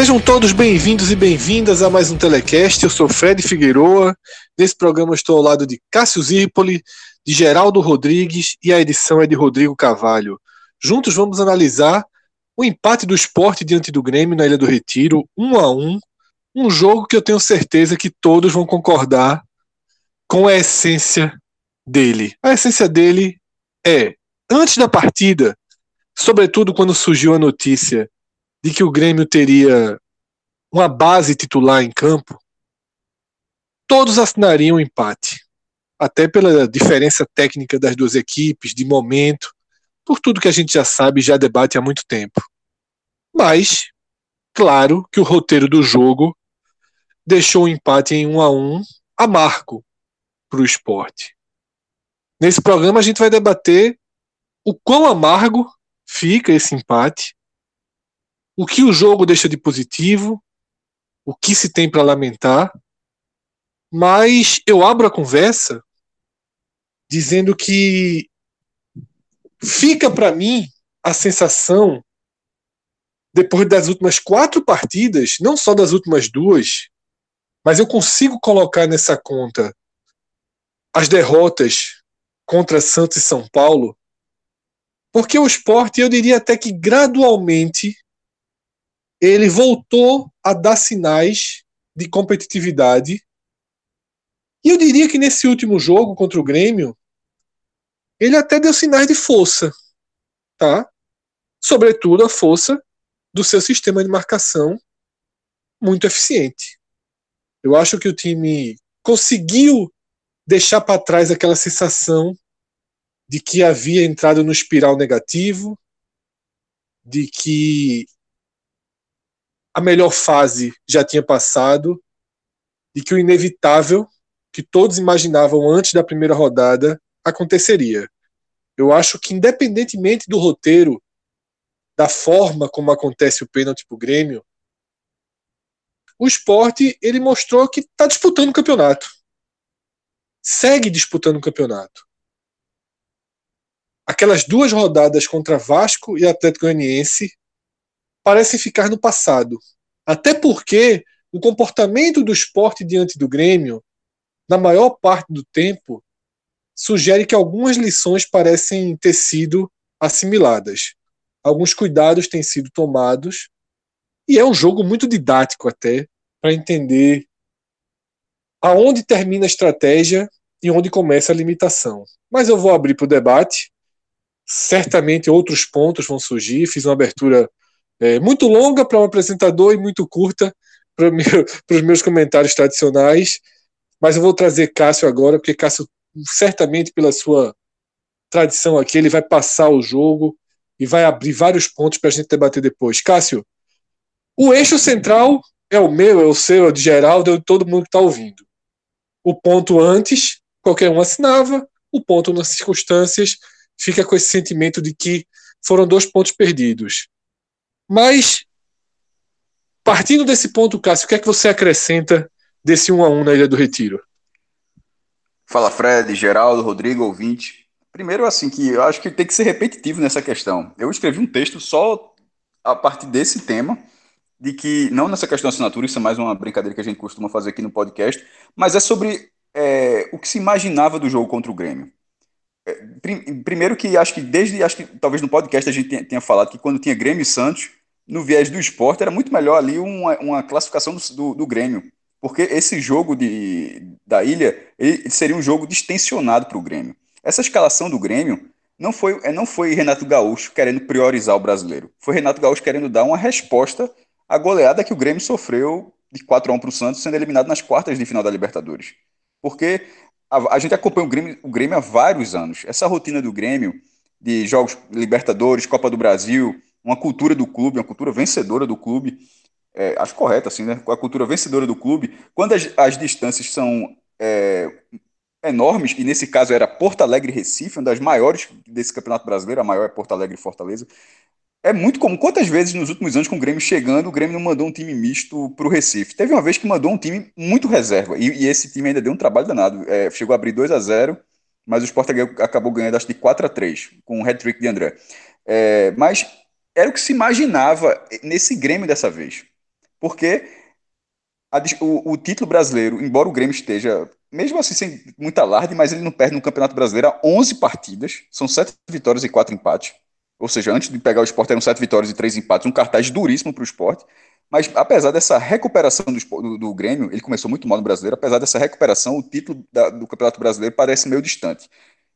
Sejam todos bem-vindos e bem-vindas a mais um Telecast. Eu sou Fred Figueroa. Nesse programa estou ao lado de Cássio Zirpoli, de Geraldo Rodrigues e a edição é de Rodrigo Carvalho. Juntos vamos analisar o empate do esporte diante do Grêmio na Ilha do Retiro, um a um. Um jogo que eu tenho certeza que todos vão concordar com a essência dele. A essência dele é, antes da partida, sobretudo quando surgiu a notícia de que o Grêmio teria uma base titular em campo, todos assinariam um empate. Até pela diferença técnica das duas equipes, de momento, por tudo que a gente já sabe e já debate há muito tempo. Mas, claro que o roteiro do jogo deixou o empate em um a um amargo para o esporte. Nesse programa a gente vai debater o quão amargo fica esse empate o que o jogo deixa de positivo, o que se tem para lamentar, mas eu abro a conversa dizendo que fica para mim a sensação, depois das últimas quatro partidas, não só das últimas duas, mas eu consigo colocar nessa conta as derrotas contra Santos e São Paulo, porque o esporte, eu diria até que gradualmente, ele voltou a dar sinais de competitividade. E eu diria que nesse último jogo contra o Grêmio, ele até deu sinais de força, tá? Sobretudo a força do seu sistema de marcação muito eficiente. Eu acho que o time conseguiu deixar para trás aquela sensação de que havia entrado no espiral negativo, de que a melhor fase já tinha passado e que o inevitável, que todos imaginavam antes da primeira rodada, aconteceria. Eu acho que, independentemente do roteiro, da forma como acontece o pênalti para o Grêmio, o esporte ele mostrou que está disputando o campeonato. Segue disputando o campeonato. Aquelas duas rodadas contra Vasco e Atlético Goianiense parecem ficar no passado. Até porque o comportamento do esporte diante do Grêmio, na maior parte do tempo, sugere que algumas lições parecem ter sido assimiladas. Alguns cuidados têm sido tomados. E é um jogo muito didático até, para entender aonde termina a estratégia e onde começa a limitação. Mas eu vou abrir para o debate. Certamente outros pontos vão surgir. Fiz uma abertura é, muito longa para um apresentador e muito curta para meu, os meus comentários tradicionais. Mas eu vou trazer Cássio agora, porque Cássio, certamente pela sua tradição aqui, ele vai passar o jogo e vai abrir vários pontos para a gente debater depois. Cássio, o eixo central é o meu, é o seu, é o de Geraldo, é o de todo mundo que está ouvindo. O ponto antes, qualquer um assinava, o ponto nas circunstâncias fica com esse sentimento de que foram dois pontos perdidos. Mas, partindo desse ponto, Cássio, o que é que você acrescenta desse 1 a 1 na Ilha do Retiro? Fala, Fred, Geraldo, Rodrigo, ouvinte. Primeiro, assim, que eu acho que tem que ser repetitivo nessa questão. Eu escrevi um texto só a partir desse tema, de que, não nessa questão da assinatura, isso é mais uma brincadeira que a gente costuma fazer aqui no podcast, mas é sobre é, o que se imaginava do jogo contra o Grêmio. É, primeiro que acho que desde, acho que talvez no podcast a gente tenha, tenha falado que quando tinha Grêmio e Santos, no viés do esporte, era muito melhor ali uma, uma classificação do, do, do, Grêmio. Porque esse jogo de, da ilha ele seria um jogo distensionado para o Grêmio. Essa escalação do Grêmio não foi, é, não foi Renato Gaúcho querendo priorizar o brasileiro. Foi Renato Gaúcho querendo dar uma resposta à goleada que o Grêmio sofreu de 4 a 1 para o Santos, sendo eliminado nas quartas de final da Libertadores. Porque a, a, gente acompanha o Grêmio, o Grêmio há vários anos. Essa rotina do Grêmio, de jogos Libertadores, Copa do Brasil, uma cultura do clube, uma cultura vencedora do clube, é, acho correto assim, né? A cultura vencedora do clube, quando as, as distâncias são é, enormes, e nesse caso era Porto Alegre e Recife, uma das maiores desse Campeonato Brasileiro, a maior é Porto Alegre e Fortaleza. É muito comum. Quantas vezes nos últimos anos, com o Grêmio chegando, o Grêmio não mandou um time misto para o Recife? Teve uma vez que mandou um time muito reserva, e, e esse time ainda deu um trabalho danado. É, chegou a abrir 2 a 0 mas o Sport acabou ganhando, acho que 4 a 3 com o hat-trick de André. É, mas era o que se imaginava nesse Grêmio dessa vez. Porque a, o, o, título brasileiro, embora o Grêmio esteja, mesmo assim sem muita alarde, mas ele não perde no Campeonato Brasileiro há 11 partidas, são 7 vitórias e 4 empates. Ou seja, antes de pegar o esporte eram 7 vitórias e 3 empates, um cartaz duríssimo para o esporte. Mas apesar dessa recuperação do, do, do, Grêmio, ele começou muito mal no brasileiro, apesar dessa recuperação, o título da, do Campeonato Brasileiro parece meio distante.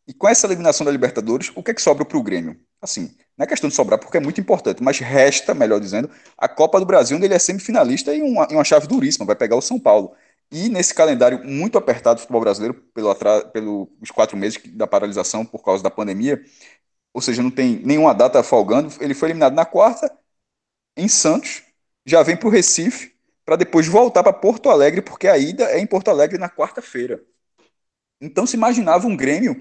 E com essa eliminação da Libertadores, o que é que sobra para o Grêmio? Assim, não é questão de sobrar porque é muito importante, mas resta, melhor dizendo, a Copa do Brasil, onde ele é semifinalista e uma, em uma chave duríssima, vai pegar o São Paulo. E nesse calendário muito apertado do futebol brasileiro, pelo, pelos quatro meses da paralisação por causa da pandemia, ou seja, não tem nenhuma data folgando, ele foi eliminado na quarta, em Santos, já vem para o Recife, para depois voltar para Porto Alegre, porque a ida é em Porto Alegre na quarta-feira. Então se imaginava um Grêmio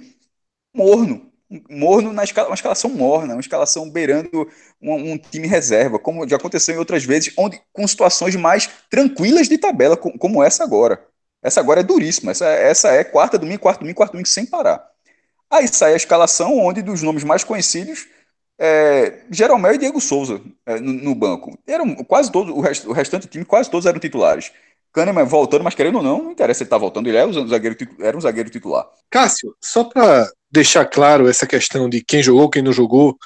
morno, morno na escala, uma escalação morna, uma escalação beirando um, um, time reserva, como já aconteceu em outras vezes, onde com situações mais tranquilas de tabela, como essa agora. Essa agora é duríssima, essa, essa é quarta domingo, quarto domingo, quarto domingo sem parar. Aí sai a escalação onde dos nomes mais conhecidos, é, Jeromel e Diego Souza é, no, no, banco. Eram quase todos, o, rest, o restante do time, quase todos eram titulares. Kahneman voltando, mas querendo ou não, não interessa se ele tá voltando, ele era um zagueiro, era um zagueiro titular. Cássio, só para deixar claro essa questão de quem jogou, quem não jogou,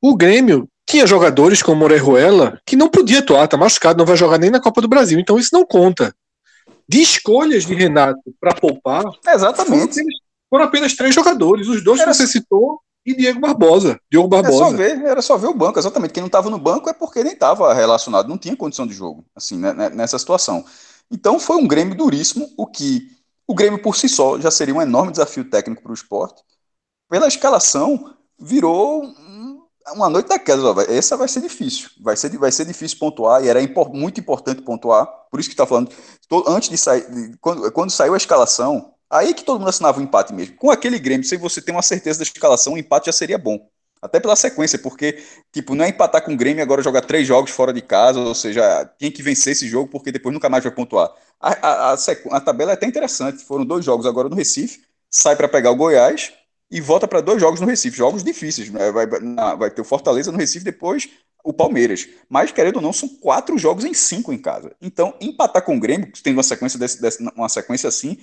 o Grêmio tinha jogadores como Orejuela que não podia atuar, tá machucado, não vai jogar nem na Copa do Brasil, então isso não conta. De escolhas de Renato para poupar, exatamente. Foram apenas, foram apenas, três jogadores, os dois era... que você citou e Diego Barbosa. Diogo Barbosa. Era só ver, era só ver o banco, exatamente. Quem não estava no banco é porque nem estava relacionado, não tinha condição de jogo, assim, né, né, nessa situação. Então foi um Grêmio duríssimo, o que o Grêmio por si só já seria um enorme desafio técnico para o esporte. Pela escalação, virou uma noite daquelas. Ó, essa vai ser difícil. Vai ser, vai ser difícil pontuar, e era impor, muito importante pontuar. Por isso que está falando. Antes de sair, quando, quando saiu a escalação, aí que todo mundo assinava o um empate mesmo. Com aquele Grêmio, se você tem uma certeza da escalação, o empate já seria bom. Até pela sequência, porque, tipo, não é empatar com o Grêmio agora jogar três jogos fora de casa, ou seja, tem que vencer esse jogo porque depois nunca mais vai pontuar. A, a, a, a tabela é até interessante. Foram dois jogos agora no Recife, sai para pegar o Goiás e volta para dois jogos no Recife, jogos difíceis. Né? Vai, na, vai ter o Fortaleza no Recife, depois o Palmeiras. Mas, querendo ou não, são quatro jogos em cinco em casa. Então, empatar com o Grêmio, tendo uma sequência, desse, desse, uma sequência assim,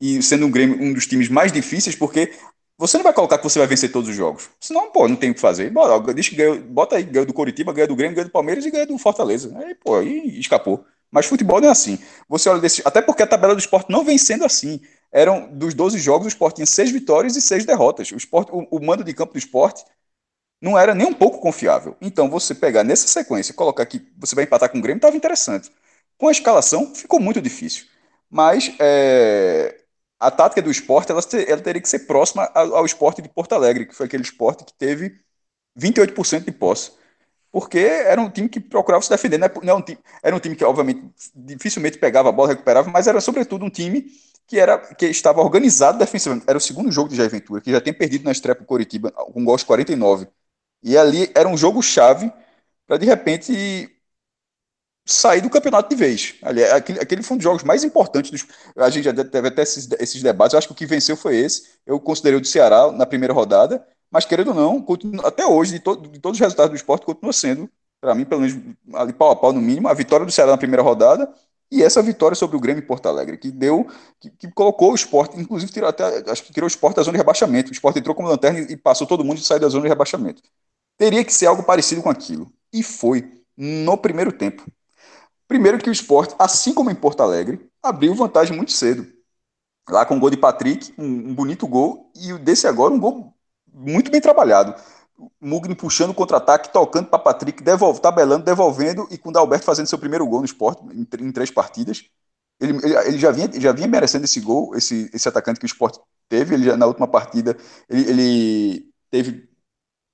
e sendo um Grêmio um dos times mais difíceis, porque você não vai colocar que você vai vencer todos os jogos. Senão, pô, não tem o que fazer. Bota, que bota aí, ganhou do Coritiba, ganhou do Grêmio, ganhou do Palmeiras e ganhou do Fortaleza. Aí, pô, aí escapou. Mas futebol não é assim. Você olha desse. Até porque a tabela do esporte não vem sendo assim. Eram dos 12 jogos, o esporte tinha seis vitórias e seis derrotas. O, esporte, o, o mando de campo do esporte não era nem um pouco confiável. Então, você pegar nessa sequência colocar que você vai empatar com o Grêmio, estava interessante. Com a escalação, ficou muito difícil. Mas é, a tática do esporte ela, ela teria que ser próxima ao, ao, esporte de Porto Alegre, que foi aquele esporte que teve 28% de posse. Porque era um time que procurava se defender. Não é, não é time, era um time que, obviamente, dificilmente pegava a bola, recuperava, mas era, sobretudo, um time que, era, que estava organizado defensivamente. Era o segundo jogo de Jair Ventura, que já tinha perdido na estreia para o Coritiba, com gols 49. E ali era um jogo-chave para, de repente, sair do campeonato de vez. Ali, aquele, aquele foi um dos jogos mais importantes. Dos, a gente já teve até esses, esses debates. Eu acho que o que venceu foi esse. Eu considerei o do Ceará na primeira rodada, mas querendo ou não, continua, até hoje, de, to, de, todos os resultados do esporte, continua sendo, para mim, pelo menos ali pau a pau no mínimo, a vitória do Ceará na primeira rodada e essa vitória sobre o Grêmio em Porto Alegre, que deu, que, que colocou o esporte, inclusive tirou até, acho que tirou o esporte da zona de rebaixamento. O esporte entrou como lanterna e passou todo mundo e saiu da zona de rebaixamento. Teria que ser algo parecido com aquilo. E foi no primeiro tempo. Primeiro que o esporte, assim como em Porto Alegre, abriu vantagem muito cedo. Lá com o gol de Patrick, um, um bonito gol, e desse agora um gol muito bem trabalhado. Mugni puxando o contra-ataque, tocando para Patrick, devolve, tabelando, devolvendo, e com o Dalberto fazendo seu primeiro gol no esporte em, em três partidas. Ele, ele, ele, já, vinha, já vinha merecendo esse gol, esse, esse atacante que o esporte teve. Ele já, na última partida, ele, ele teve.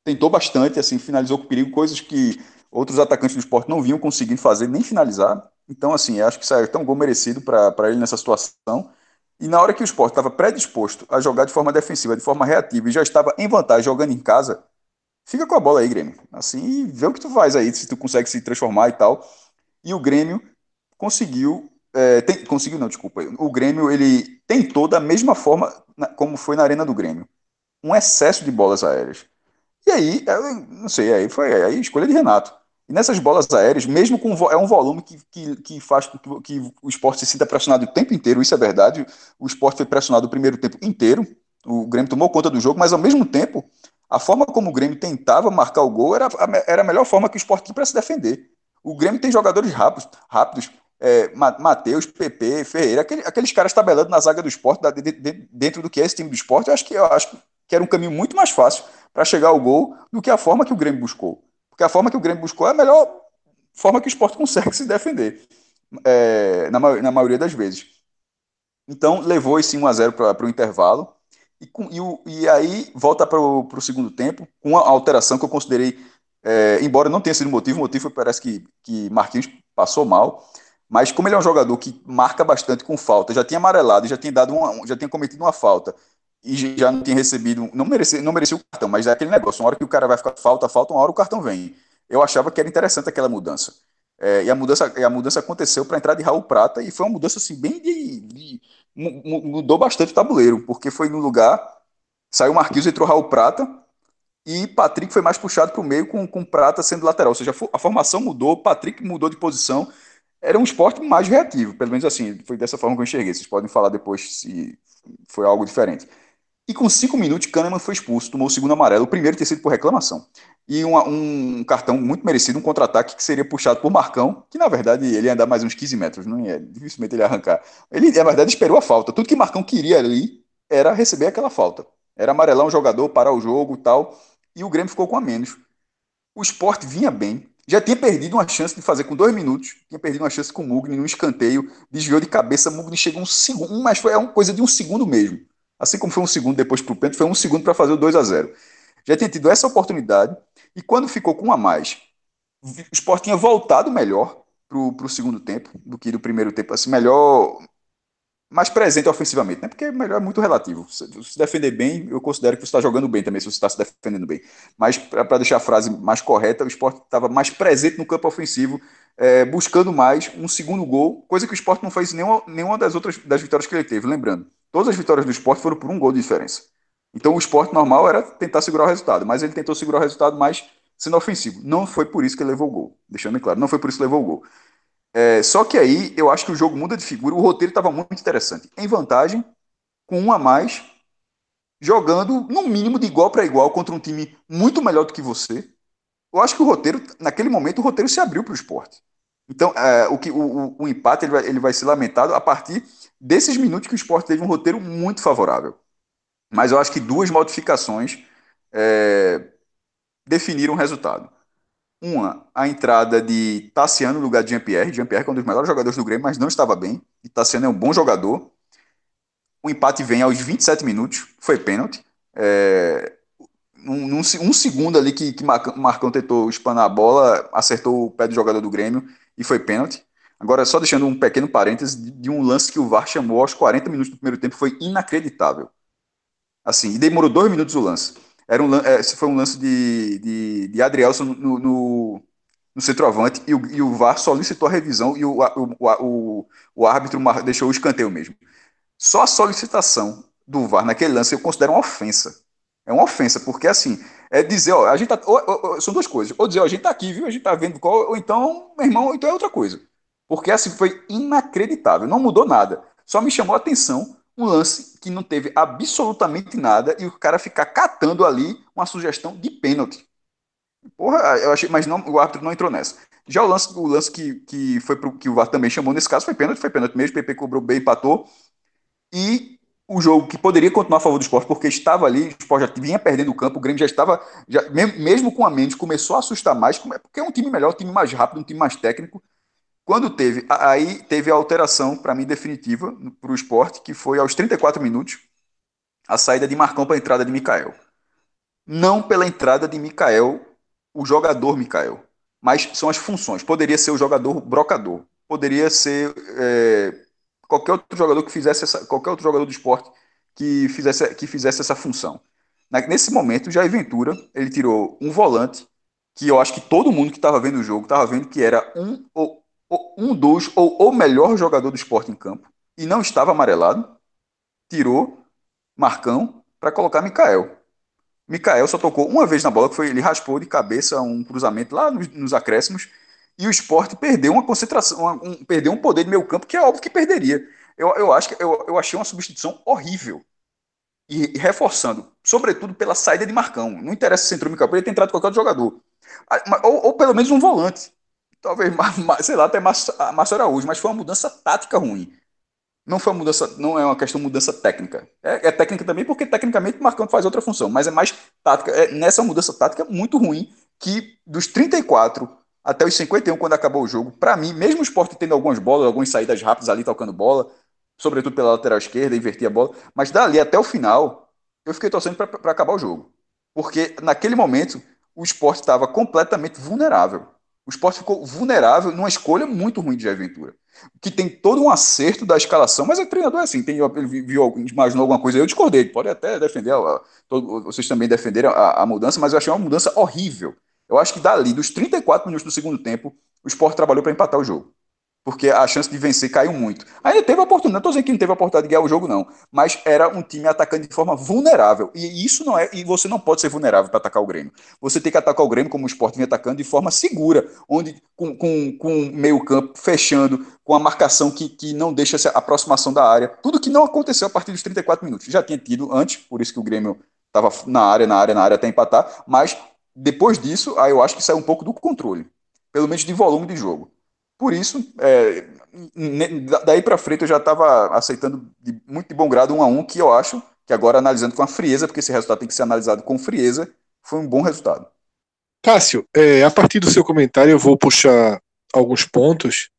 Tentou bastante, assim, finalizou com perigo, coisas que outros atacantes do esporte não vinham conseguindo fazer, nem finalizar. Então, assim, acho que saiu tão gol merecido para ele nessa situação. E na hora que o esporte estava predisposto a jogar de forma defensiva, de forma reativa, e já estava em vantagem jogando em casa, fica com a bola aí, Grêmio. Assim, vê o que tu faz aí, se tu consegue se transformar e tal. E o Grêmio conseguiu. É, tem, conseguiu, não, desculpa. O Grêmio ele tentou da mesma forma na, como foi na Arena do Grêmio. Um excesso de bolas aéreas. E aí, não sei, aí foi aí escolha de Renato. E nessas bolas aéreas, mesmo com é um volume que, que, que faz com que, que, o esporte se sinta pressionado o tempo inteiro, isso é verdade. O esporte foi pressionado o primeiro tempo inteiro. O Grêmio tomou conta do jogo, mas ao mesmo tempo, a forma como o Grêmio tentava marcar o gol era, era a melhor forma que o esporte tinha para se defender. O Grêmio tem jogadores rápidos, rápidos é, Matheus, PP, Ferreira, aquele, aqueles caras tabelando na zaga do esporte, da, de, de, dentro do que é esse time do esporte, eu acho que, eu acho que era um caminho muito mais fácil para chegar ao gol do que a forma que o Grêmio buscou. Porque a forma que o Grêmio buscou é a melhor forma que o esporte consegue se defender, é, na, na, maioria das vezes. Então, levou esse 1x0 para o intervalo. E, com, e, o, e, aí volta para o segundo tempo, com uma alteração que eu considerei, é, embora não tenha sido motivo, o motivo parece que, que Marquinhos passou mal. Mas como ele é um jogador que marca bastante com falta, já tinha amarelado, já tinha dado uma, já tinha cometido uma falta e já não tinha recebido, não merecia, não merecia o cartão, mas é aquele negócio, uma hora que o cara vai ficar falta, falta, uma hora o cartão vem. Eu achava que era interessante aquela mudança. É, e, a mudança a mudança aconteceu para entrar de Raul Prata e foi uma mudança assim, bem de, de, mudou bastante o tabuleiro, porque foi no lugar, saiu Marquinhos, entrou Raul Prata e Patrick foi mais puxado para o meio com, com Prata sendo lateral. Ou seja, a formação mudou, Patrick mudou de posição. Era um esporte mais reativo, pelo menos assim, foi dessa forma que eu enxerguei. Vocês podem falar depois se foi algo diferente. E com cinco minutos, Kahneman foi expulso, tomou o segundo amarelo, o primeiro ter sido por reclamação. E uma, um cartão muito merecido, um contra-ataque que seria puxado por Marcão, que na verdade ele ia andar mais uns 15 metros, não ia, dificilmente ele ia arrancar. Ele, na verdade, esperou a falta. Tudo que Marcão queria ali era receber aquela falta. Era amarelar um jogador, parar o jogo tal. E o Grêmio ficou com a menos. O esporte vinha bem, já tinha perdido uma chance de fazer com dois minutos, tinha perdido uma chance com o Mugni num escanteio, desviou de cabeça, Mugni chegou um segundo, mas foi uma coisa de um segundo mesmo. Assim como foi um segundo depois para o pênalti, foi um segundo para fazer o 2 a 0 Já tinha tido essa oportunidade, e quando ficou com um a mais, o Sport tinha voltado melhor para o segundo tempo do que do primeiro tempo, assim, melhor, mais presente ofensivamente, né? Porque melhor é muito relativo. Se, se defender bem, eu considero que você está jogando bem também, se você está se defendendo bem. Mas, para deixar a frase mais correta, o Sport estava mais presente no campo ofensivo, é, buscando mais um segundo gol, coisa que o Sport não fez em nenhuma, nenhuma das outras das vitórias que ele teve, lembrando. Todas as vitórias do esporte foram por um gol de diferença. Então o esporte normal era tentar segurar o resultado, mas ele tentou segurar o resultado mais sendo ofensivo. Não foi por isso que ele levou o gol. Deixando claro, não foi por isso que levou o gol. É, só que aí eu acho que o jogo muda de figura. O roteiro estava muito interessante. Em vantagem, com um a mais, jogando no mínimo de igual para igual contra um time muito melhor do que você. Eu acho que o roteiro, naquele momento, o roteiro se abriu para o esporte. Então, é, o, que, o, o, empate ele vai, ele vai ser lamentado a partir desses minutos que o esporte teve um roteiro muito favorável. Mas eu acho que duas modificações é, definiram o resultado. Uma, a entrada de Tassiano no lugar de Jean-Pierre. Jean-Pierre é um dos melhores jogadores do Grêmio, mas não estava bem. E Tassiano é um bom jogador. O empate vem aos 27 minutos, foi pênalti. É, um, um, segundo ali que, que Marcão tentou espanar a bola, acertou o pé do jogador do Grêmio e foi pênalti. Agora, só deixando um pequeno parêntese de um lance que o VAR chamou aos 40 minutos do primeiro tempo, foi inacreditável. Assim, e demorou dois minutos o lance. Era um, é, foi um lance de, de, de Adrielson no, no, no centroavante e o, e o VAR solicitou a revisão e o, o, o, o árbitro deixou o escanteio mesmo. Só a solicitação do VAR naquele lance eu considero uma ofensa. É uma ofensa, porque assim, é dizer, ó, a gente tá, ou, ou, são duas coisas. Ou dizer, ó, a gente tá aqui, viu? A gente tá vendo qual, ou então, meu irmão, então é outra coisa. Porque assim foi inacreditável, não mudou nada. Só me chamou a atenção um lance que não teve absolutamente nada e o cara ficar catando ali uma sugestão de pênalti. Porra, eu achei, mas não, o árbitro não entrou nessa. Já o lance, o lance que, que foi pro, que o VAR também chamou nesse caso foi pênalti, foi pênalti mesmo, o PP cobrou bem, empatou. E o jogo que poderia continuar a favor do esporte, porque estava ali, o esporte já vinha perdendo o campo, o Grêmio já estava, já, mesmo com a mente, começou a assustar mais, porque é um time melhor, um time mais rápido, um time mais técnico. Quando teve, aí teve a alteração, para mim, definitiva para o esporte, que foi aos 34 minutos, a saída de Marcão para a entrada de Mikael. Não pela entrada de Mikael, o jogador Mikael, mas são as funções. Poderia ser o jogador brocador, poderia ser é, qualquer outro jogador que fizesse essa, qualquer outro jogador do esporte que fizesse, que fizesse essa função. Nesse momento, Jair Ventura, ele tirou um volante que eu acho que todo mundo que estava vendo o jogo estava vendo que era um ou um dos ou o melhor jogador do esporte em campo e não estava amarelado, tirou Marcão para colocar Mikael. Mikael só tocou uma vez na bola, que foi ele raspou de cabeça um cruzamento lá nos, nos acréscimos e o esporte perdeu uma concentração, uma, um, perdeu um poder de meio campo que é óbvio que perderia. Eu, eu acho que eu, eu achei uma substituição horrível. E, reforçando, sobretudo pela saída de Marcão. Não interessa se entrou Mikael, poderia ter entrado qualquer outro jogador. Ah, ou, ou pelo menos um volante. Talvez, sei lá, até Márcio Araújo, mas foi uma mudança tática ruim. Não foi uma mudança, não é uma questão de mudança técnica. É, é técnica também, porque tecnicamente o Marcão faz outra função, mas é mais tática. É nessa mudança tática muito ruim que dos 34 até os 51, quando acabou o jogo, para mim, mesmo o esporte tendo algumas bolas, algumas saídas rápidas ali tocando bola, sobretudo pela lateral esquerda, invertia a bola, mas dali até o final, eu fiquei torcendo para acabar o jogo. Porque naquele momento, o esporte estava completamente vulnerável. O esporte ficou vulnerável numa escolha muito ruim de Aventura. Que tem todo um acerto da escalação, mas o treinador é assim, tem, ele viu, imaginou alguma coisa, eu discordei, pode até defender, todo, vocês também defenderam a, a mudança, mas eu achei uma mudança horrível. Eu acho que dali, dos 34 minutos do segundo tempo, o Sport trabalhou para empatar o jogo. Porque a chance de vencer caiu muito. Ainda teve a oportunidade, não estou dizendo que não teve a oportunidade de ganhar o jogo, não. Mas era um time atacando de forma vulnerável. E isso não é. E você não pode ser vulnerável para atacar o Grêmio. Você tem que atacar o Grêmio como o Sport vem atacando de forma segura, onde com, com, com meio campo fechando, com a marcação que, que não deixa essa aproximação da área. Tudo que não aconteceu a partir dos 34 minutos. Já tinha tido antes, por isso que o Grêmio estava na área, na área, na área até empatar, mas depois disso, aí eu acho que saiu um pouco do controle, pelo menos de volume de jogo. Por isso, é, daí para frente eu já estava aceitando de, muito de bom grado um a um, que eu acho que agora analisando com a frieza, porque esse resultado tem que ser analisado com frieza, foi um bom resultado. Cássio, é, a partir do seu comentário eu vou puxar alguns pontos,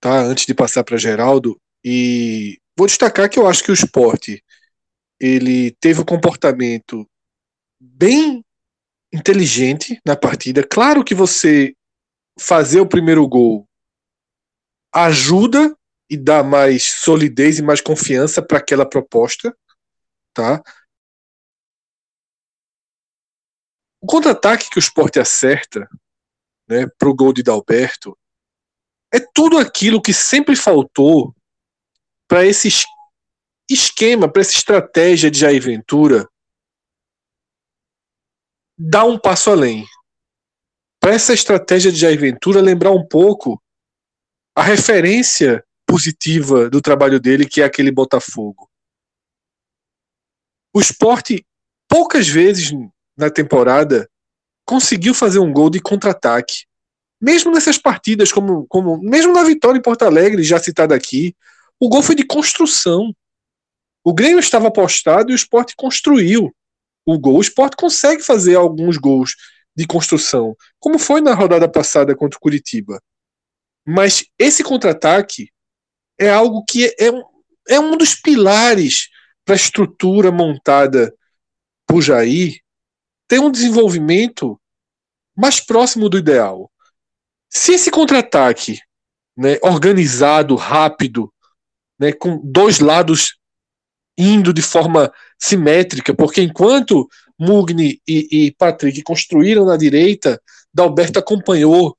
tá? Antes de passar para Geraldo e vou destacar que eu acho que o esporte ele teve um comportamento bem inteligente na partida. Claro que você fazer o primeiro gol ajuda e dá mais solidez e mais confiança para aquela proposta, tá? O contra-ataque que o Sport acerta, né, pro gol de Dalberto, é tudo aquilo que sempre faltou para esse esquema, para essa estratégia de Jair Ventura dar um passo além. Para essa estratégia de Jair Ventura lembrar um pouco a referência positiva do trabalho dele, que é aquele Botafogo. O esporte, poucas vezes na temporada, conseguiu fazer um gol de contra-ataque. Mesmo nessas partidas, como, como mesmo na vitória em Porto Alegre, já citada aqui, o gol foi de construção. O Grêmio estava apostado e o esporte construiu o gol. O Sport consegue fazer alguns gols de construção, como foi na rodada passada contra o Curitiba. Mas esse contra-ataque é algo que é, um, é um dos pilares para a estrutura montada por Jair ter um desenvolvimento mais próximo do ideal. Se esse contra-ataque né, organizado, rápido, né, com dois lados indo de forma simétrica, porque enquanto Mugni e, e Patrick construíram na direita, Dalberto acompanhou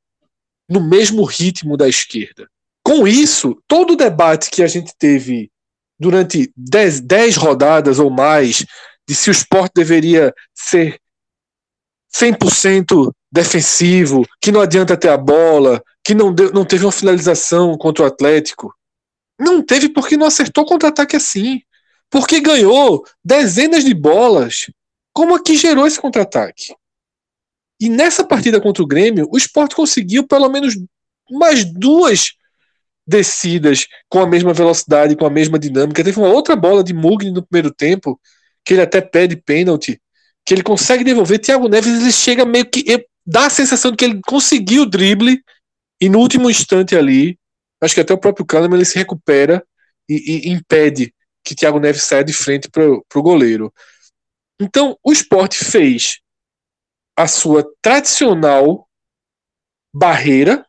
no mesmo ritmo da esquerda. Com isso, todo o debate que a gente teve durante 10 rodadas ou mais de se o esporte deveria ser 100% defensivo, que não adianta ter a bola, que não, deu, não teve uma finalização contra o Atlético. Não teve porque não acertou contra-ataque assim porque ganhou dezenas de bolas, como a que gerou esse contra-ataque. E nessa partida contra o Grêmio, o Sport conseguiu pelo menos mais duas descidas com a mesma velocidade, com a mesma dinâmica. Teve uma outra bola de Mugni no primeiro tempo, que ele até pede pênalti, que ele consegue devolver. Thiago Neves ele chega meio que. dá a sensação de que ele conseguiu o drible e no último instante ali, acho que até o próprio Kahneman ele se recupera e, e impede que Thiago Neves saia de frente para o goleiro. Então, o esporte fez a sua tradicional barreira,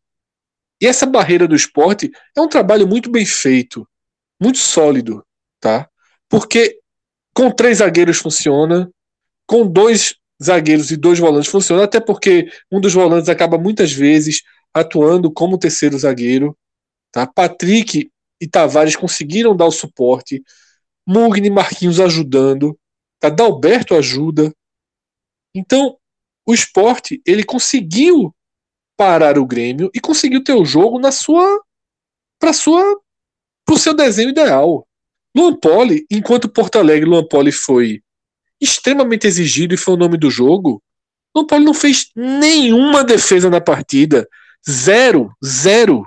e essa barreira do esporte é um trabalho muito bem feito, muito sólido, tá? Porque com três zagueiros funciona, com dois zagueiros e dois volantes funciona, até porque um dos volantes acaba muitas vezes atuando como terceiro zagueiro. Tá? Patrick e Tavares conseguiram dar o suporte, Mugni e Marquinhos ajudando, tá? Dalberto ajuda. Então, o esporte ele conseguiu parar o Grêmio e conseguiu ter o jogo na sua para sua pro seu desenho ideal. Luan Poli, enquanto Porto Alegre Luan Poli foi extremamente exigido e foi o nome do jogo, Luan Poli não fez nenhuma defesa na partida. Zero, zero.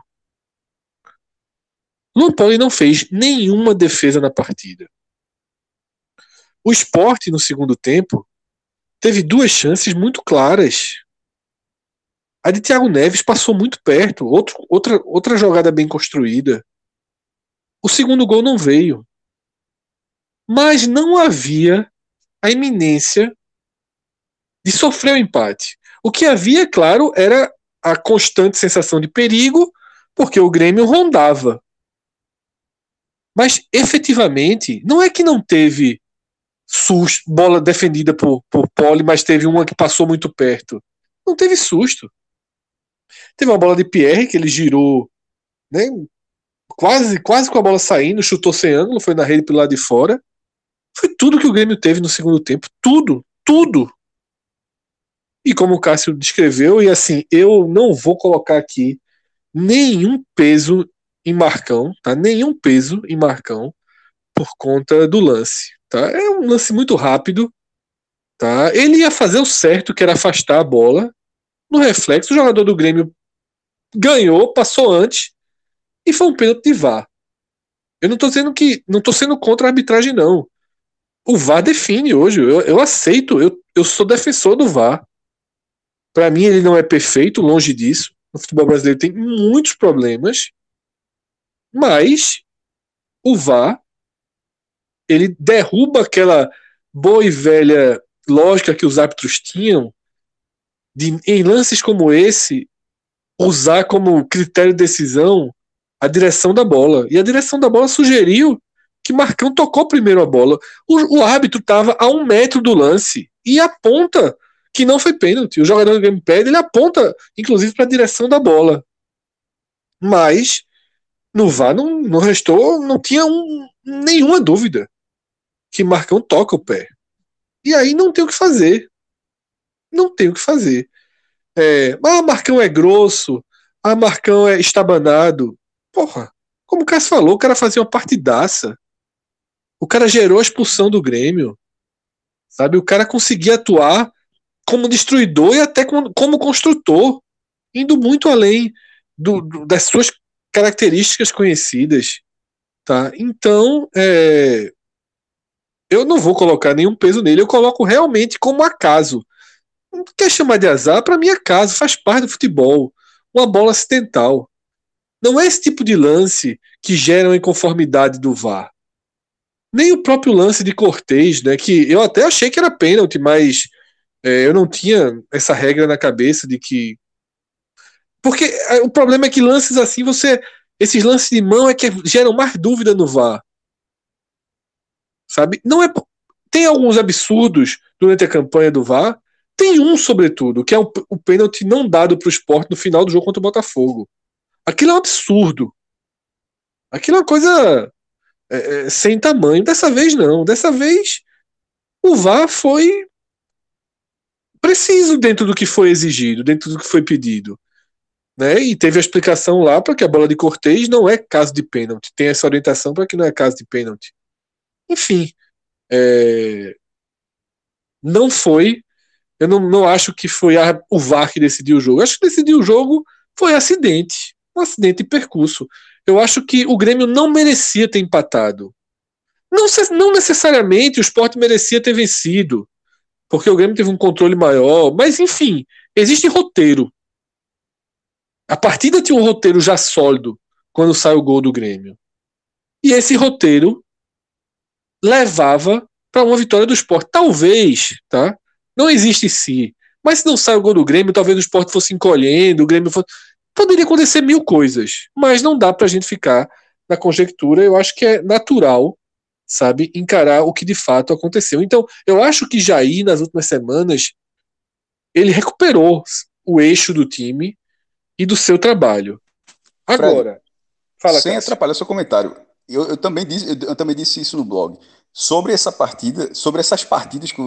Luan Poli não fez nenhuma defesa na partida. O esporte, no segundo tempo, teve duas chances muito claras. A de Thiago Neves passou muito perto, outro, outra, outra jogada bem construída. O segundo gol não veio. Mas não havia a iminência de sofrer o empate. O que havia, claro, era a constante sensação de perigo, porque o Grêmio rondava. Mas efetivamente, não é que não teve susto, bola defendida por, por Poli, mas teve uma que passou muito perto. Não teve susto. Teve uma bola de Pierre que ele girou, né, quase, quase com a bola saindo, chutou sem ângulo, foi na rede pelo lado de fora. Foi tudo que o Grêmio teve no segundo tempo. Tudo, tudo. E como o Cássio descreveu, e assim, eu não vou colocar aqui nenhum peso em Marcão, tá? Nenhum peso em Marcão por conta do lance, tá? É um lance muito rápido, tá? Ele ia fazer o certo, que era afastar a bola. No reflexo, o jogador do Grêmio ganhou, passou antes e foi um pênalti de VAR. Eu não tô dizendo que não tô sendo contra a arbitragem não. O VAR define hoje, eu, eu aceito, eu, eu sou defensor do VAR. Para mim ele não é perfeito, longe disso. O futebol brasileiro tem muitos problemas, mas o VAR ele derruba aquela boa e velha lógica que os árbitros tinham de em lances como esse usar como critério de decisão a direção da bola. E a direção da bola sugeriu que Marcão tocou primeiro a bola. O, o árbitro estava a um metro do lance e aponta que não foi pênalti. O jogador do Grêmio pede, ele aponta, inclusive, para a direção da bola. Mas no VAR não, não restou, não tinha um, nenhuma dúvida que Marcão toca o pé. E aí não tem o que fazer. Não tem o que fazer. É, ah, Marcão é grosso. Ah, Marcão é estabanado. Porra, como o Cássio falou, o cara fazia uma partidaça. O cara gerou a expulsão do Grêmio. Sabe? O cara conseguia atuar como destruidor e até como, como construtor, indo muito além do, do, das suas características conhecidas. Tá? Então, é, eu não vou colocar nenhum peso nele, eu coloco realmente como acaso quer chamar de azar, para mim é caso, faz parte do futebol. Uma bola acidental. Não é esse tipo de lance que gera uma inconformidade do VAR. Nem o próprio lance de Cortez, né, que eu até achei que era pênalti, mas é, eu não tinha essa regra na cabeça de que. Porque é, o problema é que lances assim, você. Esses lances de mão é que geram mais dúvida no VAR. Sabe? Não é. Tem alguns absurdos durante a campanha do VAR, tem um, sobretudo, que é o, o pênalti não dado para o esporte no final do jogo contra o Botafogo. Aquilo é um absurdo. Aquilo é uma coisa é, é, sem tamanho. Dessa vez, não. Dessa vez, o VAR foi preciso dentro do que foi exigido, dentro do que foi pedido. Né? E teve a explicação lá para que a bola de Cortez não é caso de pênalti. Tem essa orientação para que não é caso de pênalti. Enfim, é... não foi eu não, não acho que foi a, o VAR que decidiu o jogo. Eu acho que decidiu o jogo foi acidente. Um acidente de percurso. eu acho que o Grêmio não merecia ter empatado. Não, não necessariamente o esporte merecia ter vencido, porque o Grêmio teve um controle maior, mas enfim, existe roteiro. A partida tinha um roteiro já sólido quando sai o gol do Grêmio. E esse roteiro levava para uma vitória do esporte. Talvez, tá? Não existe si. Mas se não sai o gol do Grêmio, talvez o esporte fosse encolhendo, o Grêmio fosse. Poderia acontecer mil coisas, mas não dá para a gente ficar na conjectura. Eu acho que é natural, sabe, encarar o que de fato aconteceu. Então, eu acho que Jair, nas últimas semanas, ele recuperou o eixo do time e do seu trabalho. Agora, Fred, fala, sem Cássio. atrapalhar seu comentário, eu, eu, também disse, eu, eu, também disse isso no blog. Sobre essa partida, sobre essas partidas que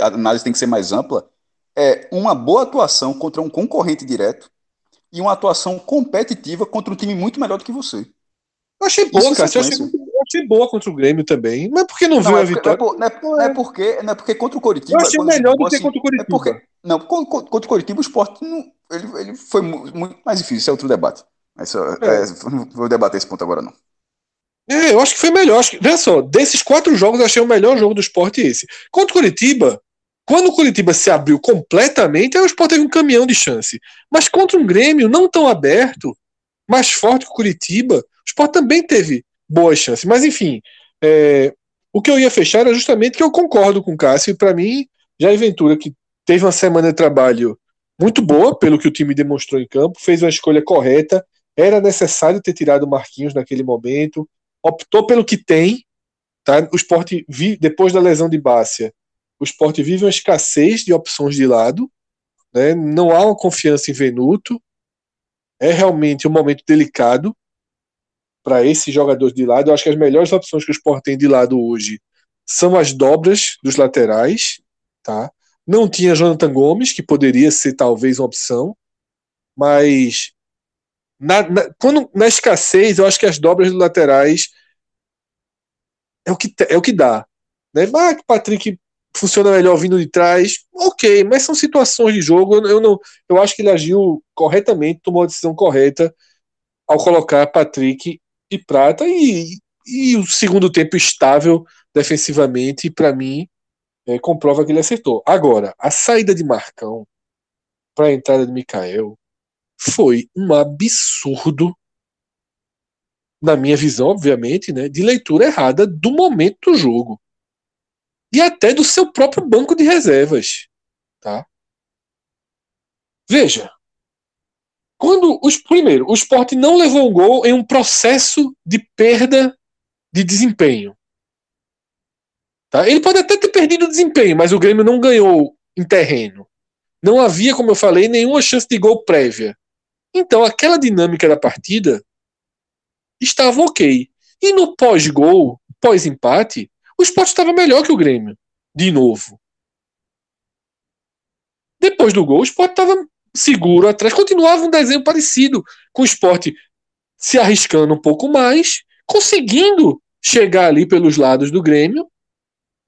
a análise tem que ser mais ampla, é uma boa atuação contra um concorrente direto e uma atuação competitiva contra um time muito melhor do que você. Eu achei boa, é cara. Eu achei, eu achei, boa contra o Grêmio também. Mas por que não, não viu é a vitória? Não é, não, é, porque, não é porque contra o Coritiba. Eu achei melhor do que assim, contra o Coritiba. É porque, não, contra o Coritiba o esporte não, ele, ele foi muito mais difícil. Isso é outro debate. Mas, é. É, não vou debater esse ponto agora, não. É, eu acho que foi melhor. Acho que, veja só, desses quatro jogos, achei o melhor jogo do esporte esse. Contra o Curitiba, quando o Curitiba se abriu completamente, aí o esporte teve um caminhão de chance. Mas contra um Grêmio não tão aberto, mais forte que o Curitiba, o esporte também teve boas chances. Mas enfim, é, o que eu ia fechar era justamente que eu concordo com o Cássio, e para mim, Jair Ventura, que teve uma semana de trabalho muito boa, pelo que o time demonstrou em campo, fez uma escolha correta, era necessário ter tirado o Marquinhos naquele momento, optou pelo que tem. Tá? O esporte, depois da lesão de Bácia, o esporte vive uma escassez de opções de lado. Né? Não há uma confiança em Venuto. É realmente um momento delicado para esses jogadores de lado. Eu acho que as melhores opções que o esporte tem de lado hoje são as dobras dos laterais. Tá? Não tinha Jonathan Gomes, que poderia ser talvez uma opção, mas na, na, quando, na escassez, eu acho que as dobras laterais é o que, é o que dá. Né? Ah, o Patrick funciona melhor vindo de trás, ok, mas são situações de jogo. Eu, não, eu acho que ele agiu corretamente, tomou a decisão correta ao colocar Patrick e Prata e, e o segundo tempo estável defensivamente, para mim, é, comprova que ele acertou. Agora, a saída de Marcão para a entrada de Mikael foi um absurdo, na minha visão, obviamente, né, de leitura errada do momento do jogo. E até do seu próprio banco de reservas. Tá? Veja, quando os primeiro, o esporte não levou um gol em um processo de perda de desempenho. Tá? Ele pode até ter perdido o desempenho, mas o Grêmio não ganhou em terreno. Não havia, como eu falei, nenhuma chance de gol prévia. Então, aquela dinâmica da partida estava ok. E no pós-gol, pós-empate, o esporte estava melhor que o Grêmio. De novo. Depois do gol, o esporte estava seguro atrás. Continuava um desenho parecido com o esporte se arriscando um pouco mais, conseguindo chegar ali pelos lados do Grêmio,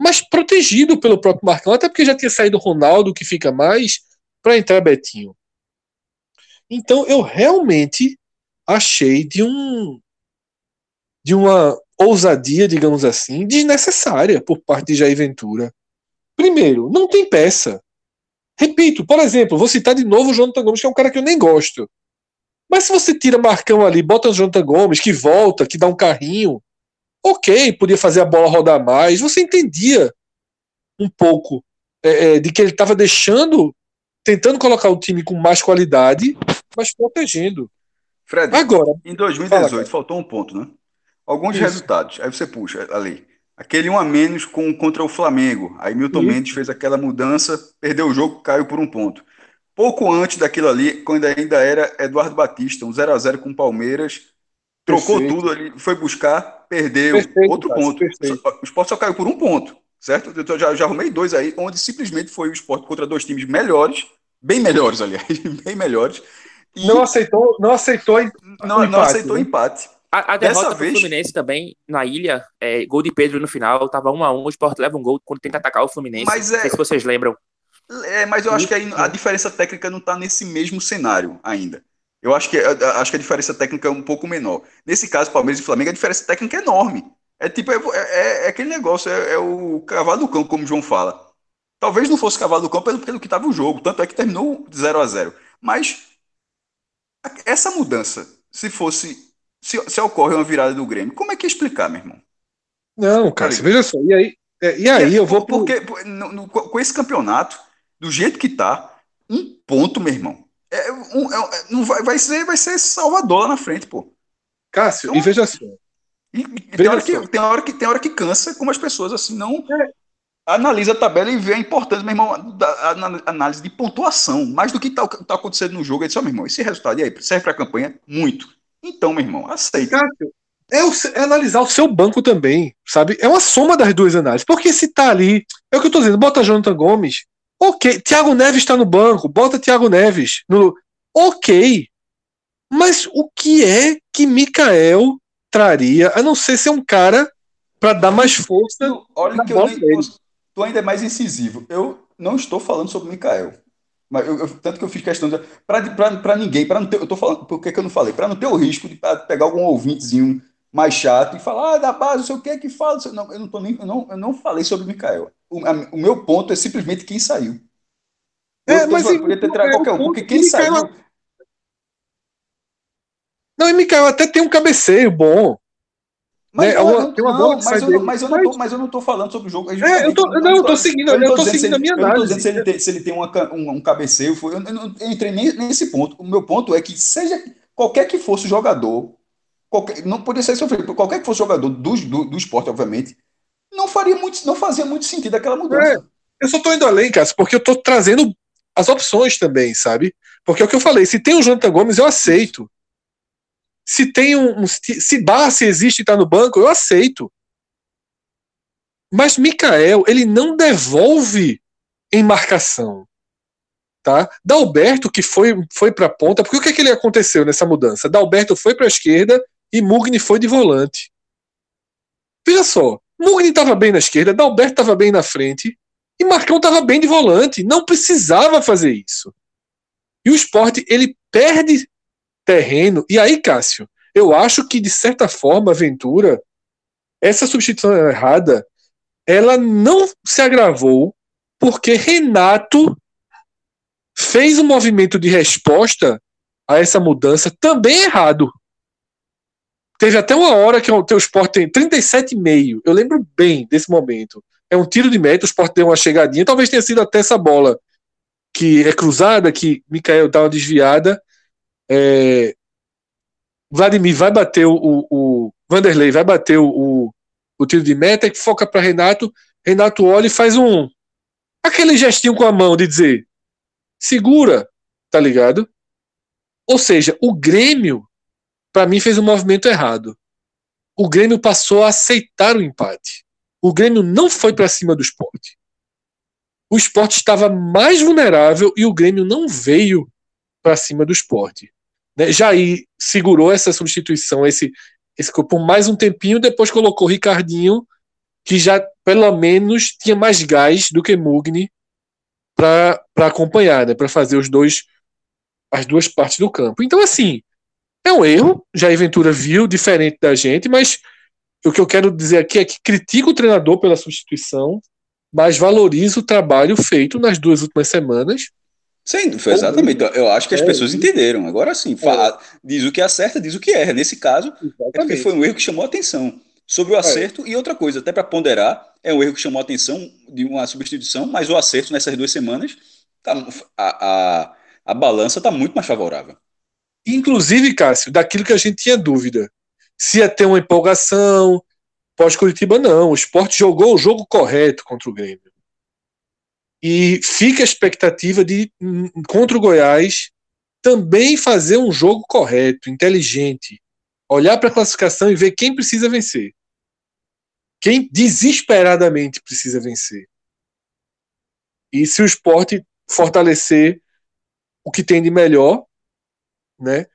mas protegido pelo próprio Marcão, até porque já tinha saído o Ronaldo, que fica mais, para entrar Betinho. Então eu realmente achei de um de uma ousadia, digamos assim, desnecessária por parte de Jair Ventura. Primeiro, não tem peça. Repito, por exemplo, vou citar de novo o Jonathan Gomes, que é um cara que eu nem gosto. Mas se você tira Marcão ali, bota o Jonathan Gomes, que volta, que dá um carrinho, ok, podia fazer a bola rodar mais, você entendia um pouco é, é de que ele estava deixando, tentando colocar o time com mais qualidade mas protegendo. Fred, Agora, em 2018 fala, faltou um ponto, né? Alguns isso. resultados. Aí você puxa ali. Aquele um a menos com, contra o Flamengo. Aí Milton isso. Mendes fez aquela mudança, perdeu o jogo, caiu por um ponto. Pouco antes daquilo ali, quando ainda era Eduardo Batista, um 0 a 0 com o Palmeiras, trocou perfeito. tudo ali, foi buscar, perdeu, perfeito, outro cara, ponto. Perfeito. O esporte só caiu por um ponto, certo? Eu já, já arrumei dois aí, onde simplesmente foi o esporte contra dois times melhores, bem melhores, aliás, bem melhores, e... Não aceitou, não aceitou não, empate, não aceitou né? empate. A, a derrota do Fluminense também na ilha, é, gol de Pedro no final, tava 1 a 1 o Sport leva um gol quando tenta atacar o Fluminense. Mas é... Não sei se vocês lembram. É, mas eu acho que aí a diferença técnica não tá nesse mesmo cenário ainda. Eu acho que, acho que a diferença técnica é um pouco menor. Nesse caso, Palmeiras e Flamengo, a diferença técnica é enorme. É tipo, é, é, é aquele negócio, é, é, o cavalo do cão, como o João fala. Talvez não fosse cavalo do cão pelo, pelo que estava o jogo, tanto é que terminou 0 a 0 Mas essa mudança, se fosse. Se, se ocorre uma virada do Grêmio, como é que ia explicar, meu irmão? Não, cara, tá veja só. E aí, é, e aí eu vou. Porque, no, no, com esse campeonato, do jeito que tá, um ponto, meu irmão. É, um, é, não vai, vai, ser, vai ser Salvador lá na frente, pô. Cássio, então, e veja só. E, e tem, hora que, tem, hora que, tem hora que cansa, como as pessoas assim não. É. Analisa a tabela e vê a importância, meu irmão, da análise de pontuação, mais do que está tá acontecendo no jogo. Ele disse, oh, meu irmão, esse resultado aí serve para a campanha? Muito. Então, meu irmão, aceita. Cássio, é, o, é, analisar o seu banco também, sabe? É uma soma das duas análises. Porque se tá ali, é o que eu tô dizendo, bota Jonathan Gomes, ok. Thiago Neves está no banco, bota Thiago Neves no. Ok. Mas o que é que Mikael traria, a não ser ser um cara para dar mais força? Olha que eu nem, tu ainda é mais incisivo. Eu não estou falando sobre Mikael. Mas eu, eu, tanto que eu fiz questão para ninguém, para não ter, eu tô falando, por que, que eu não falei? Para não ter o risco de pegar algum ouvintezinho mais chato e falar, ah, da base, não sei o que, que fala. Não, eu não, tô nem, eu não, eu não falei sobre o Mikael. O, a, o, meu ponto é simplesmente quem saiu. É, eu, mas eu, podia ter trago qualquer um, porque quem saiu. Não, e Mikael até tem um cabeceio bom. Mas, né? não, tem uma não, mas, eu, mas, eu não tô, mas eu não tô falando sobre o jogo. É, eu tô, não, eu tô seguindo, eu, tô, seguindo a minha análise. Eu tô dizendo se ele tem, se ele tem uma, um, um cabeceio. Foi, eu, não entrei nesse ponto. O meu ponto é que seja qualquer que fosse o jogador, qualquer, não poderia ser sofrido, qualquer que fosse jogador do, do, do esporte, obviamente, não faria muito, não fazia muito sentido aquela mudança. É, eu só tô indo além, cara, porque eu tô trazendo as opções também, sabe? Porque é o que eu falei, se tem o Jonathan Gomes, eu aceito. Se tem um. um se Barça existe e tá no banco, eu aceito. Mas Mikael, ele não devolve em marcação. Tá? Dalberto, que foi, foi para a ponta, porque o que, é que ele aconteceu nessa mudança? Dalberto foi para a esquerda e Mugni foi de volante. Veja só, Mugni estava bem na esquerda, Dalberto estava bem na frente e Marcão estava bem de volante. Não precisava fazer isso. E o esporte, ele perde terreno. E aí, Cássio, eu acho que, de certa forma, Ventura, essa substituição errada, ela não se agravou porque Renato fez um movimento de resposta a essa mudança também errado. Teve até uma hora que o teu Sport tem 37,5. Eu lembro bem desse momento. É um tiro de meta, o Sport deu uma chegadinha. Talvez tenha sido até essa bola que é cruzada, que Mikael dá uma desviada. É, Vladimir vai bater o, o, Vanderlei vai bater o, o, o tiro de meta, que foca para Renato. Renato olha e faz um aquele gestinho com a mão de dizer segura, tá ligado? Ou seja, o Grêmio para mim, fez um movimento errado. O Grêmio passou a aceitar o empate. O Grêmio não foi para cima do esporte. O esporte estava mais vulnerável e o Grêmio não veio para cima do esporte. Né? Jair segurou essa substituição, esse, esse por mais um tempinho, depois colocou Ricardinho, que já pelo menos tinha mais gás do que Mugni para acompanhar, né? para fazer os dois as duas partes do campo. Então, assim, é um erro, Jair Ventura viu, diferente da gente, mas o que eu quero dizer aqui é que critico o treinador pela substituição, mas valorizo o trabalho feito nas duas últimas semanas. Sim, exatamente. Eu acho que as é, pessoas entenderam. Agora sim, é. diz o que acerta, diz o que erra. Nesse caso, exatamente. é porque foi um erro que chamou a atenção. Sobre o é. acerto é. e outra coisa, até para ponderar, é um erro que chamou a atenção de uma substituição, mas o acerto nessas duas semanas, tá, a, a, a balança está muito mais favorável. Inclusive, Cássio, daquilo que a gente tinha dúvida. Se ia ter uma empolgação, pós-Curitiba, não. O esporte jogou o jogo correto contra o Grêmio. E fica a expectativa de, hum, contra o Goiás, também fazer um jogo correto, inteligente. Olhar para a classificação e ver quem precisa vencer. Quem desesperadamente precisa vencer. E se o esporte fortalecer o que tem de melhor, né?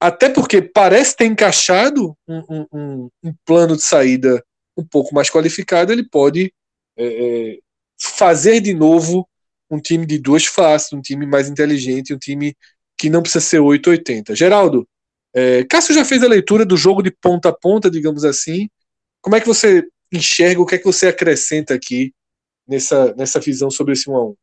Até porque parece ter encaixado um, um, um plano de saída um pouco mais qualificado, ele pode é, é, fazer de novo um time de duas faces, um time mais inteligente, um time que não precisa ser 880. Geraldo, é, Cássio já fez a leitura do jogo de ponta a ponta, digamos assim. Como é que você enxerga, o que é que você acrescenta aqui nessa, nessa visão sobre esse 1 a 1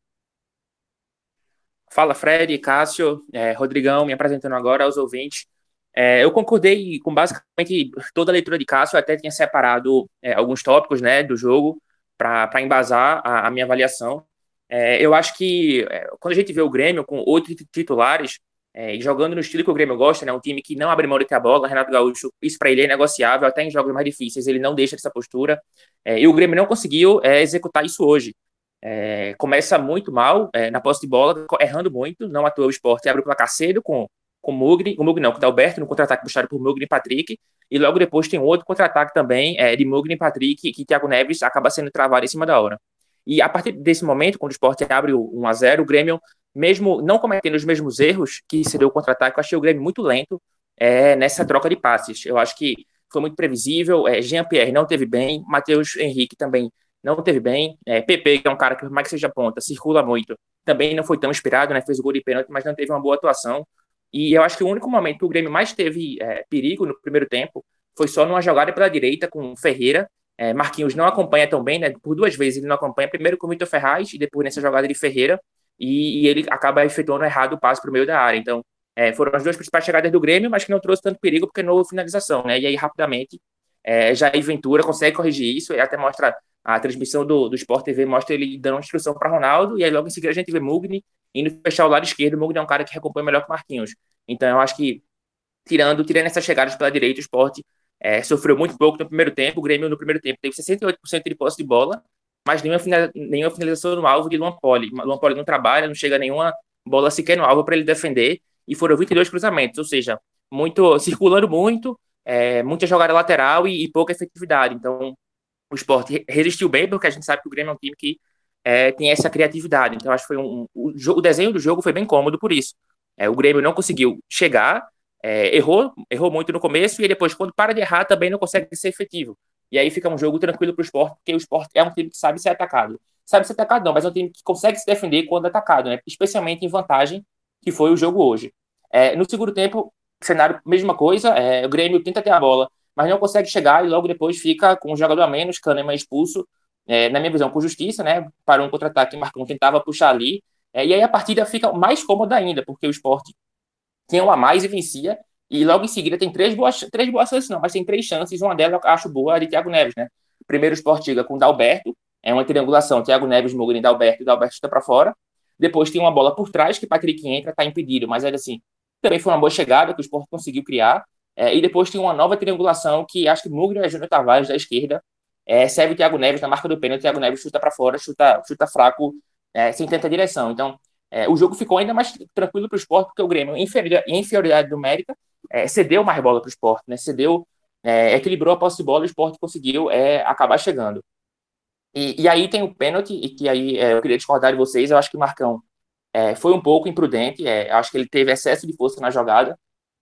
Fala, Fred, Cássio, é, Rodrigão, me apresentando agora aos ouvintes. É, eu concordei com basicamente toda a leitura de Cássio, até tinha separado é, alguns tópicos né, do jogo para embasar a, a, minha avaliação. É, eu acho que é, quando a gente vê o Grêmio com oito titulares, é, jogando no estilo que o Grêmio gosta, né, um time que não abre mão de ter a bola, Renato Gaúcho, isso para ele é negociável, até em jogos mais difíceis, ele não deixa essa postura, é, e o Grêmio não conseguiu executar isso hoje. É, começa muito mal é, na posse de bola, errando muito, não atua o esporte, abre o placar cedo com, com Mugni, com Mugni não, com Dalberto, no contra-ataque puxado por Mugni e Patrick, e logo depois tem outro contra-ataque também é, de Mugni e Patrick, que Thiago Neves acaba sendo travado em cima da hora. E a partir desse momento, quando o esporte abre o 1 a 0 o Grêmio, mesmo não cometendo os mesmos erros que se deu o contra-ataque, eu achei o Grêmio muito lento é, nessa troca de passes. Eu acho que foi muito previsível, é, Jean-Pierre não teve bem, Matheus Henrique também não teve bem. É, PP, que é um cara que, mais que seja ponta, circula muito, também não foi tão inspirado, né? Fez o gol de pênalti, mas não teve uma boa atuação. E eu acho que o único momento que o Grêmio mais teve é, perigo no primeiro tempo foi só numa jogada pela direita com o Ferreira. É, Marquinhos não acompanha tão bem, né? Por duas vezes ele não acompanha, primeiro com o Vitor Ferraz e depois nessa jogada de Ferreira, e, e ele acaba efetuando errado o passe para o meio da área. Então, é, foram as duas principais chegadas do Grêmio, mas que não trouxe tanto perigo porque não houve finalização, né? E aí, rapidamente, é, Jair Ventura consegue corrigir isso e até mostra a transmissão do, do Sport TV mostra ele dando uma instrução para Ronaldo, e aí logo em seguida a gente vê Mugni indo fechar o lado esquerdo. Mugni é um cara que recompõe melhor que Marquinhos. Então eu acho que, tirando, tirando essas chegadas pela direita, o Sport é, sofreu muito pouco no primeiro tempo. O Grêmio, no primeiro tempo, teve 68% de posse de bola, mas nenhuma, nenhuma finalização no alvo de Luan Poli. Luan Poli não trabalha, não chega nenhuma bola sequer no alvo para ele defender, e foram 22 cruzamentos, ou seja, muito circulando muito, é, muita jogada lateral e, e pouca efetividade. Então, o esporte resistiu bem, porque a gente sabe que o Grêmio é um time que é, tem essa criatividade. Então, acho que foi um, o, o, desenho do jogo foi bem cômodo por isso. É, o Grêmio não conseguiu chegar, é, errou, errou muito no começo, e depois, quando para de errar, também não consegue ser efetivo. E aí fica um jogo tranquilo para o esporte, porque o esporte é um time que sabe ser atacado. Sabe ser atacado, não, mas é um time que consegue se defender quando atacado, né? especialmente em vantagem, que foi o jogo hoje. É, no segundo tempo, cenário, mesma coisa, é, o Grêmio tenta ter a bola, mas não consegue chegar e logo depois fica com um jogador a menos, Kahneman expulso, é, na minha visão, com justiça, né? Para um contra-ataque, Marcão tentava puxar ali, é, e aí a partida fica mais cômoda ainda, porque o esporte tem um a mais e vencia, e logo em seguida tem três boas, três boas chances, não, mas tem três chances, uma delas eu acho boa, a de Thiago Neves, né? Primeiro o Sport chega com Dalberto, é uma triangulação, Thiago Neves, Mugni, Dalberto, e Dalberto está para fora. Depois tem uma bola por trás, que Patrick entra, está impedido, mas é assim, também foi uma boa chegada que o Sport conseguiu criar. É, e depois tem uma nova triangulação que acho que Mugni e Júnior Tavares da esquerda é, serve o Thiago Neves na marca do pênalti. Thiago Neves chuta para fora, chuta, chuta fraco, é, sem tanta direção. Então, é, o jogo ficou ainda mais tranquilo para o esporte, porque o Grêmio, em inferioridade numérica, é, cedeu mais bola para o esporte, né? cedeu, é, equilibrou a posse de bola e o esporte conseguiu acabar chegando. E, e, aí tem o pênalti, e que aí eu queria discordar de vocês, eu acho que o Marcão foi um pouco imprudente, acho que ele teve excesso de força na jogada,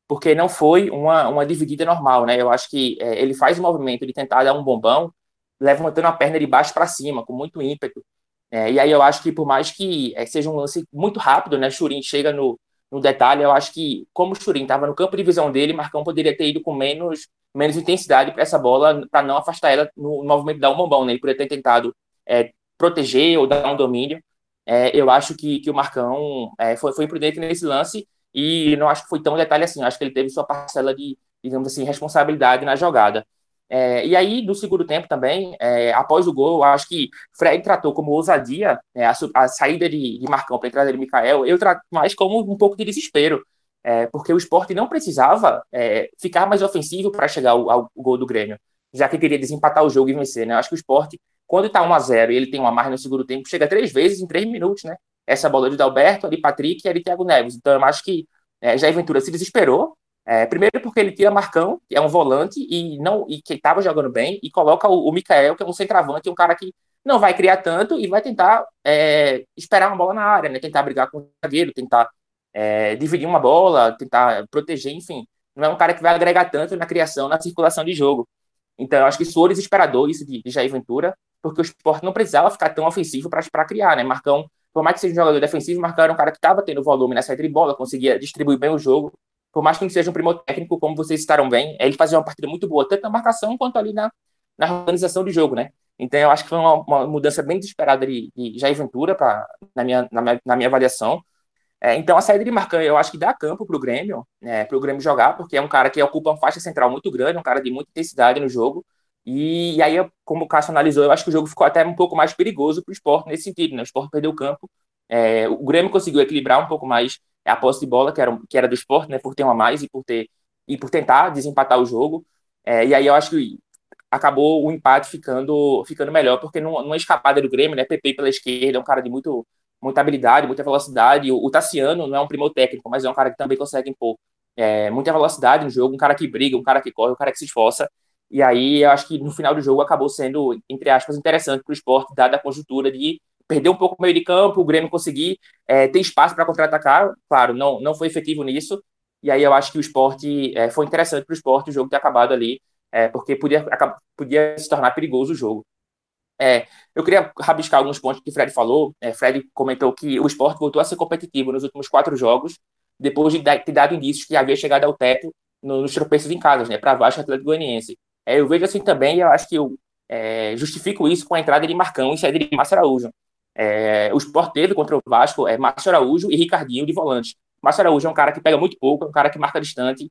porque não foi uma, uma dividida normal, né? Eu acho que é, ele faz o movimento de tentar dar um bombão, levantando a perna de baixo para cima, com muito ímpeto. É, e aí eu acho que por mais que é, seja um lance muito rápido, né? Churin chega no, no detalhe, eu acho que como o Churin estava no campo de visão dele, Marcão poderia ter ido com menos, menos intensidade para essa bola, para não afastar ela no, no movimento de dar um bombão, né? Ele poderia ter tentado é, proteger ou dar um domínio. É, eu acho que, que o Marcão é, foi, foi imprudente nesse lance e não acho que foi tão detalhe assim, acho que ele teve sua parcela de, digamos assim, responsabilidade na jogada. É, e aí, no segundo tempo também, é, após o gol, acho que Fred tratou como ousadia é, a, a, saída de, de Marcão para a entrada de Mikael, eu trato mais como um pouco de desespero, é, porque o esporte não precisava é, ficar mais ofensivo para chegar ao, ao, gol do Grêmio, já que queria desempatar o jogo e vencer. Né? Acho que o esporte, quando está 1 a 0 e ele tem uma margem no segundo tempo, chega três vezes em três minutos, né? essa bola de Dalberto, ali Patrick e ali Thiago Neves. Então eu acho que é, Jair Ventura se desesperou. É, primeiro porque ele tira Marcão, que é um volante e não e que estava jogando bem, e coloca o, o Mikael, que é um centroavante, um cara que não vai criar tanto e vai tentar é, esperar uma bola na área, né? Tentar brigar com o zagueiro, tentar é, dividir uma bola, tentar proteger, enfim. Não é um cara que vai agregar tanto na criação, na circulação de jogo. Então, eu acho que soou desesperador isso de, de Jair Ventura, porque o esporte não precisava ficar tão ofensivo para criar, né? Marcão por mais que seja um jogador defensivo, Marcão era um cara que estava tendo volume nessa bola, conseguia distribuir bem o jogo. Por mais que não seja um primo técnico, como vocês citaram bem, ele fazia uma partida muito boa, tanto na marcação quanto ali na, na organização de jogo, né? Então eu acho que foi uma, uma mudança bem desesperada de, de Jair Ventura pra, na, minha, na, minha, na minha avaliação. É, então a saída de Marcão eu acho que dá campo para o Grêmio, né, para o Grêmio jogar, porque é um cara que ocupa uma faixa central muito grande, um cara de muita intensidade no jogo. E, e aí, como o Cássio analisou, eu acho que o jogo ficou até um pouco mais perigoso para o esporte nesse sentido. Né? O esporte perdeu o campo. É, o Grêmio conseguiu equilibrar um pouco mais a posse de bola, que era, que era do esporte, né, por ter uma mais e por, ter, e por tentar desempatar o jogo. É, e aí eu acho que acabou o empate ficando, ficando melhor, porque numa escapada do Grêmio, né, PP pela esquerda, é um cara de muito, muita habilidade, muita velocidade. O, o Tassiano não é um primo técnico, mas é um cara que também consegue impor é, muita velocidade no jogo, um cara que briga, um cara que corre, um cara que se esforça. E aí eu acho que no final do jogo acabou sendo, entre aspas, interessante para o esporte, dada a conjuntura de perder um pouco o meio de campo, o Grêmio conseguir é, ter espaço para contra-atacar. Claro, não, não foi efetivo nisso. E aí eu acho que o esporte é, foi interessante para o esporte o jogo ter acabado ali é, porque podia, podia se tornar perigoso o jogo. É, eu queria rabiscar alguns pontos que o Fred falou. É, Fred comentou que o esporte voltou a ser competitivo nos últimos quatro jogos, depois de ter dado indícios que havia chegado ao teto nos tropeços em casa, né, para Vasco Atlético Goianiense. É, eu vejo assim também, eu acho que eu é, justifico isso com a entrada de Marcão e saída de Márcio Araújo. É, o Sport teve contra o Vasco é, Márcio Araújo e Ricardinho de volante. Márcio Araújo é um cara que pega muito pouco, é um cara que marca distante,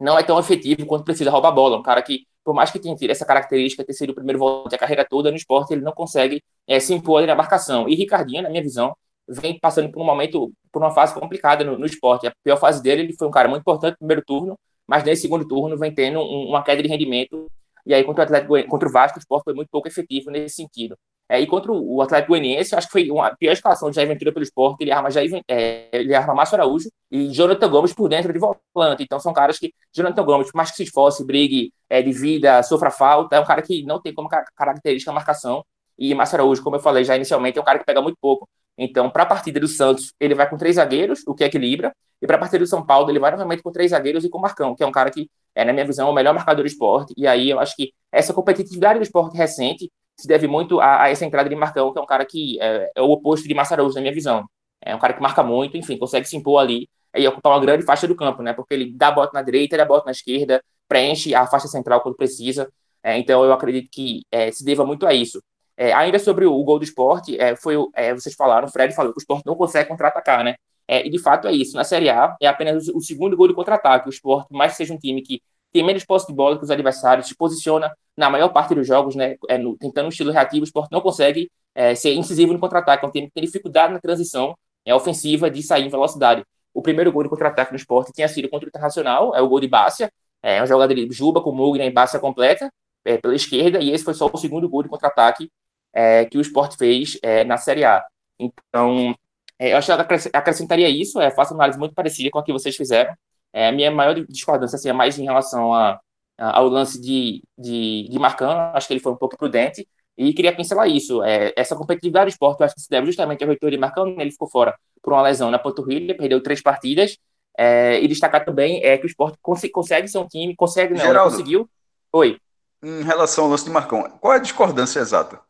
não é tão efetivo quanto precisa roubar a bola. Um cara que, por mais que tenha essa característica, ter sido o primeiro volante a carreira toda no esporte, ele não consegue é, se impor ali na marcação. E Ricardinho, na minha visão, vem passando por um momento, por uma fase complicada no, no esporte. A pior fase dele, ele foi um cara muito importante no primeiro turno, mas nesse segundo turno vem tendo um, uma queda de rendimento. E aí, contra o Atlético, contra o Vasco, o esporte foi muito pouco efetivo nesse sentido. É, e contra o Atlético Goianiense, acho que foi uma pior escalação de Jair Ventura pelo esporte. Ele arma, Jair, é, ele arma Márcio Araújo e Jonathan Gomes por dentro de volante. Então são caras que, Jonathan Gomes, por mais que se esforce, brigue é, de vida, sofra falta, é um cara que não tem como característica a marcação. E Márcio Araújo, como eu falei já inicialmente, é um cara que pega muito pouco. Então, para a partida do Santos, ele vai com três zagueiros, o que equilibra. E para a partida do São Paulo, ele vai novamente com três zagueiros e com o Marcão, que é um cara que, é, na minha visão, é o melhor marcador do esporte. E aí eu acho que essa competitividade do esporte recente se deve muito a, a, essa entrada de Marcão, que é um cara que é, é o oposto de Massaroujo, na minha visão. É um cara que marca muito, enfim, consegue se impor ali e ocupar uma grande faixa do campo, né? Porque ele dá a bota na direita, dá a bota na esquerda, preenche a faixa central quando precisa. É, então eu acredito que é, se deva muito a isso. É, ainda sobre o, gol do esporte, é, foi é, vocês falaram, o Fred falou que o esporte não consegue contra-atacar, né? É, e de fato é isso. Na Série A é apenas o, segundo gol de contra-ataque. O esporte, mais seja um time que tem menos posse de bola que os adversários, se posiciona na maior parte dos jogos, né, é, no, tentando um estilo reativo, o esporte não consegue é, ser incisivo no contra-ataque, é um time que tem dificuldade na transição é, ofensiva de sair em velocidade. O primeiro gol de contra-ataque do esporte tinha sido contra o Internacional, é o gol de Bácia, é uma jogada de Juba com Mugner em Bácia completa, é, pela esquerda, e esse foi só o segundo gol de contra-ataque é, que o esporte fez é, na Série A. Então, é, eu acho que acrescentaria isso, é, faço uma análise muito parecida com a que vocês fizeram, é, a minha maior discordância assim, é mais em relação a, a, ao lance de, de, de Marcão, acho que ele foi um pouco prudente, e queria pincelar isso. É, essa competitividade do esporte, eu acho que se deve justamente ao reitor de Marcão, né, ele ficou fora por uma lesão na panturrilha, perdeu três partidas, é, e destacar também é que o esporte cons consegue ser um time, consegue não, Geraldo, conseguiu. Oi. Em relação ao lance de Marcão, qual é a discordância exata?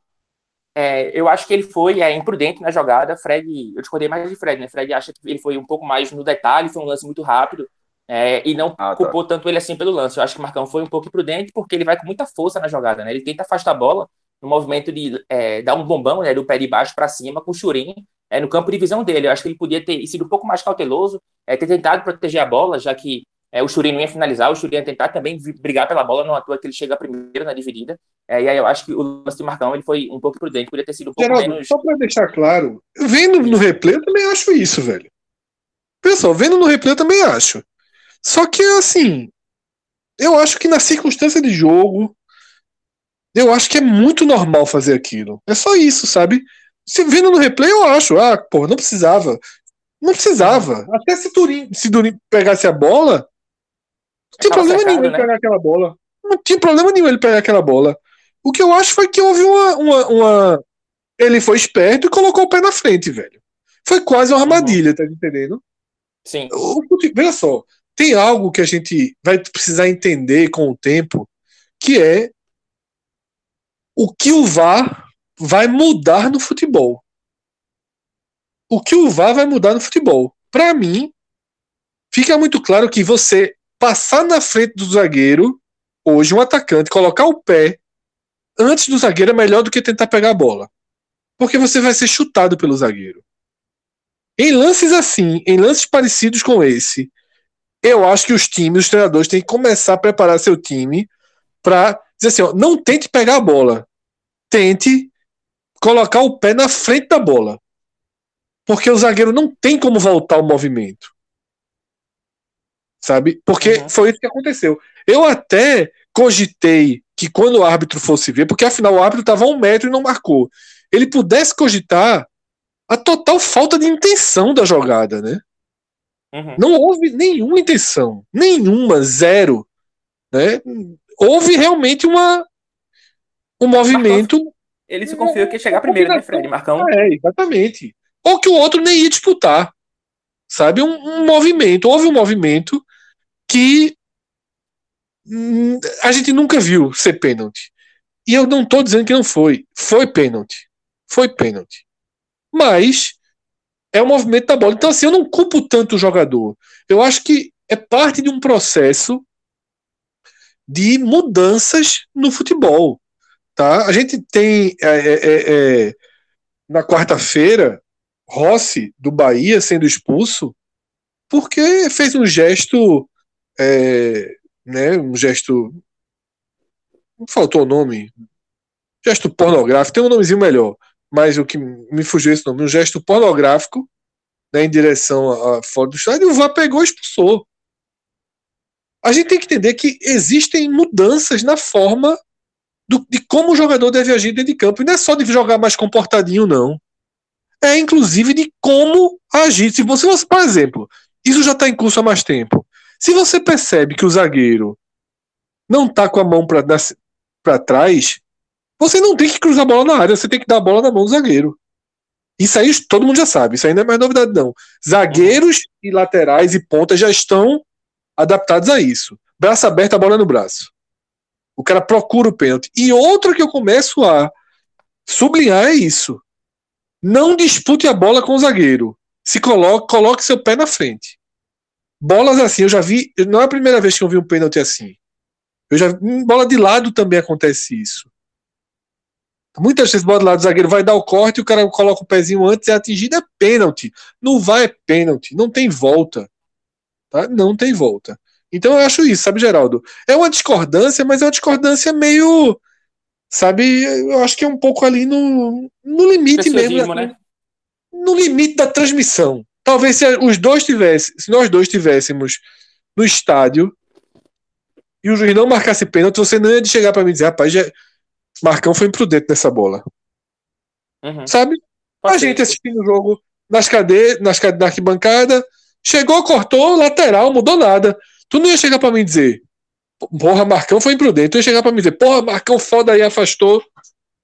É, eu acho que ele foi é, imprudente na jogada. Fred, eu discordei mais de Fred, né? Fred acha que ele foi um pouco mais no detalhe, foi um lance muito rápido. É, e não ah, tá. culpou tanto ele assim pelo lance. Eu acho que o Marcão foi um pouco imprudente porque ele vai com muita força na jogada, né? Ele tenta afastar a bola no movimento de é, dar um bombão né, do pé de baixo para cima com o Churin é, no campo de visão dele. Eu acho que ele podia ter sido um pouco mais cauteloso, é, ter tentado proteger a bola, já que é, o Churin não ia finalizar, o Churin ia tentar também brigar pela bola, não à toa que ele chega primeiro na dividida. É, e aí eu acho que o lance de Marcão ele foi um pouco prudente, podia ter sido um pouco Geraldo, menos. Só para deixar claro, vendo no replay eu também acho isso, velho. Pessoal, vendo no replay eu também acho. Só que, assim, eu acho que na circunstância de jogo, eu acho que é muito normal fazer aquilo. É só isso, sabe? Se vendo no replay, eu acho, ah, pô, não precisava. Não precisava. Até se Turim, se Turim pegasse a bola, tinha problema nenhum né? ele pegar aquela bola. Não tinha problema nenhum ele pegar aquela bola. O que eu acho foi que houve uma, uma, uma... Ele foi esperto e colocou o pé na frente, velho. Foi quase uma armadilha, tá entendendo? Sim. O, veja só, tem algo que a gente vai precisar entender com o tempo, que é o que o VAR vai mudar no futebol. o que o VAR vai mudar no futebol. Para mim, fica muito claro que você passar na frente do zagueiro, hoje um atacante, colocar o pé antes do zagueiro é melhor do que tentar pegar a bola. Porque você vai ser chutado pelo zagueiro. Em lances assim, em lances parecidos com esse, eu acho que os times, os treinadores têm que começar a preparar seu time para dizer assim, ó, não tente pegar a bola. Tente colocar o pé na frente da bola. Porque o zagueiro não tem como voltar o movimento. Sabe? Porque uhum. foi isso que aconteceu. Eu até cogitei que quando o árbitro fosse ver, porque afinal o árbitro estava a um metro e não marcou, ele pudesse cogitar a total falta de intenção da jogada, né? Uhum. Não houve nenhuma intenção, nenhuma, zero. Né? Houve realmente uma, um movimento. Ele se confiou que ia chegar primeiro, né, Fred? Marcão? É, exatamente. Ou que o outro nem ia disputar. Sabe? Um, um movimento. Houve um movimento que hum, a gente nunca viu ser pênalti. E eu não estou dizendo que não foi. Foi pênalti. Foi pênalti. Mas é o movimento da bola. Então, assim, eu não culpo tanto o jogador. Eu acho que é parte de um processo de mudanças no futebol. Tá? A gente tem é, é, é, é na quarta-feira Rossi do Bahia sendo expulso porque fez um gesto, é, né, um gesto, faltou o nome, gesto pornográfico, tem um nomezinho melhor, mas o que me fugiu esse nome, um gesto pornográfico né, em direção a, fora do estádio, o VAR pegou e expulsou. A gente tem que entender que existem mudanças na forma do, de como o jogador deve agir dentro de campo. E não é só de jogar mais comportadinho, não. É inclusive de como agir. Se você, por exemplo, isso já está em curso há mais tempo. Se você percebe que o zagueiro não está com a mão para trás, você não tem que cruzar a bola na área, você tem que dar a bola na mão do zagueiro. Isso aí todo mundo já sabe, isso aí não é mais novidade, não. Zagueiros e laterais e pontas já estão adaptados a isso. Braço aberto, a bola no braço. O cara procura o pênalti. E outra que eu começo a sublinhar é isso. Não dispute a bola com o zagueiro. Se coloque, coloque seu pé na frente. Bolas assim, eu já vi. Não é a primeira vez que eu vi um pênalti assim. Eu já em bola de lado também acontece isso. Muitas vezes bola do lado do zagueiro vai dar o corte, o cara coloca o pezinho antes, é atingido, é pênalti. Não vai, é pênalti. Não tem volta. Tá? Não tem volta. Então eu acho isso, sabe, Geraldo? É uma discordância, mas é uma discordância meio. Sabe, eu acho que é um pouco ali no, no limite mesmo. Né? No limite da transmissão. Talvez se os dois tivessem, se nós dois tivéssemos no estádio e o juiz não marcasse pênalti, você não ia chegar para mim e dizer, rapaz, já, Marcão foi imprudente nessa bola. Uhum. Sabe? Pode a ser. gente assistindo o jogo nas cadeiras, nas cadeiras na arquibancada, chegou, cortou, lateral, mudou nada. Tu não ia chegar para mim dizer, porra, Marcão foi imprudente. Tu ia chegar para mim dizer, porra, Marcão foda aí, afastou.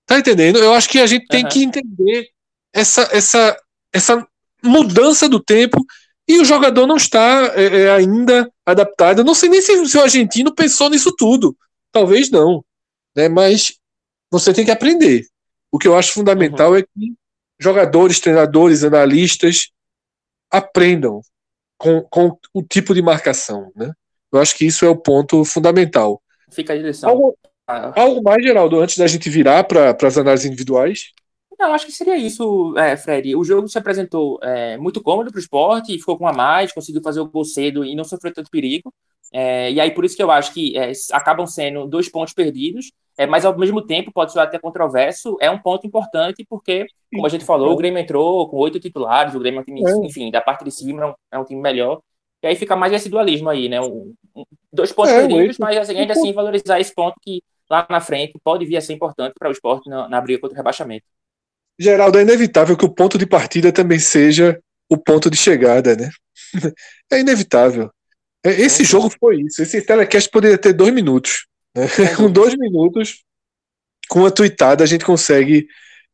Tá entendendo? Eu acho que a gente tem uhum. que entender essa, essa, essa mudança do tempo e o jogador não está é, é, ainda adaptado. Eu não sei nem se, se, o argentino pensou nisso tudo. Talvez não. Né? Mas você tem que aprender. O que eu acho fundamental uhum. é que jogadores, treinadores, analistas aprendam com, com o tipo de marcação. Né? Eu acho que isso é o ponto fundamental. Fica a direção. Algo, ah. algo mais, Geraldo, antes da gente virar para as análises individuais? Não, acho que seria isso, é, Fred. O jogo se apresentou é, muito cômodo para o esporte, ficou com a mais, conseguiu fazer o gol cedo e não sofreu tanto perigo. É, e aí, por isso que eu acho que é, acabam sendo dois pontos perdidos, é, mas ao mesmo tempo, pode ser até controverso, é um ponto importante, porque, como a gente falou, o Grêmio entrou com oito titulares, o Grêmio é um time, é. enfim, da parte de cima é um, time melhor. E aí fica mais esse dualismo aí, né? Um, um, dois pontos perdidos, mas assim, ainda assim valorizar esse ponto que lá na frente pode vir a ser importante para o esporte na, na briga contra o rebaixamento. Geraldo, é inevitável que o ponto de partida também seja o ponto de chegada, né? É inevitável. É, esse jogo foi isso. Esse telecast poderia ter dois minutos. Né? Com dois minutos, com uma tweetada, a gente consegue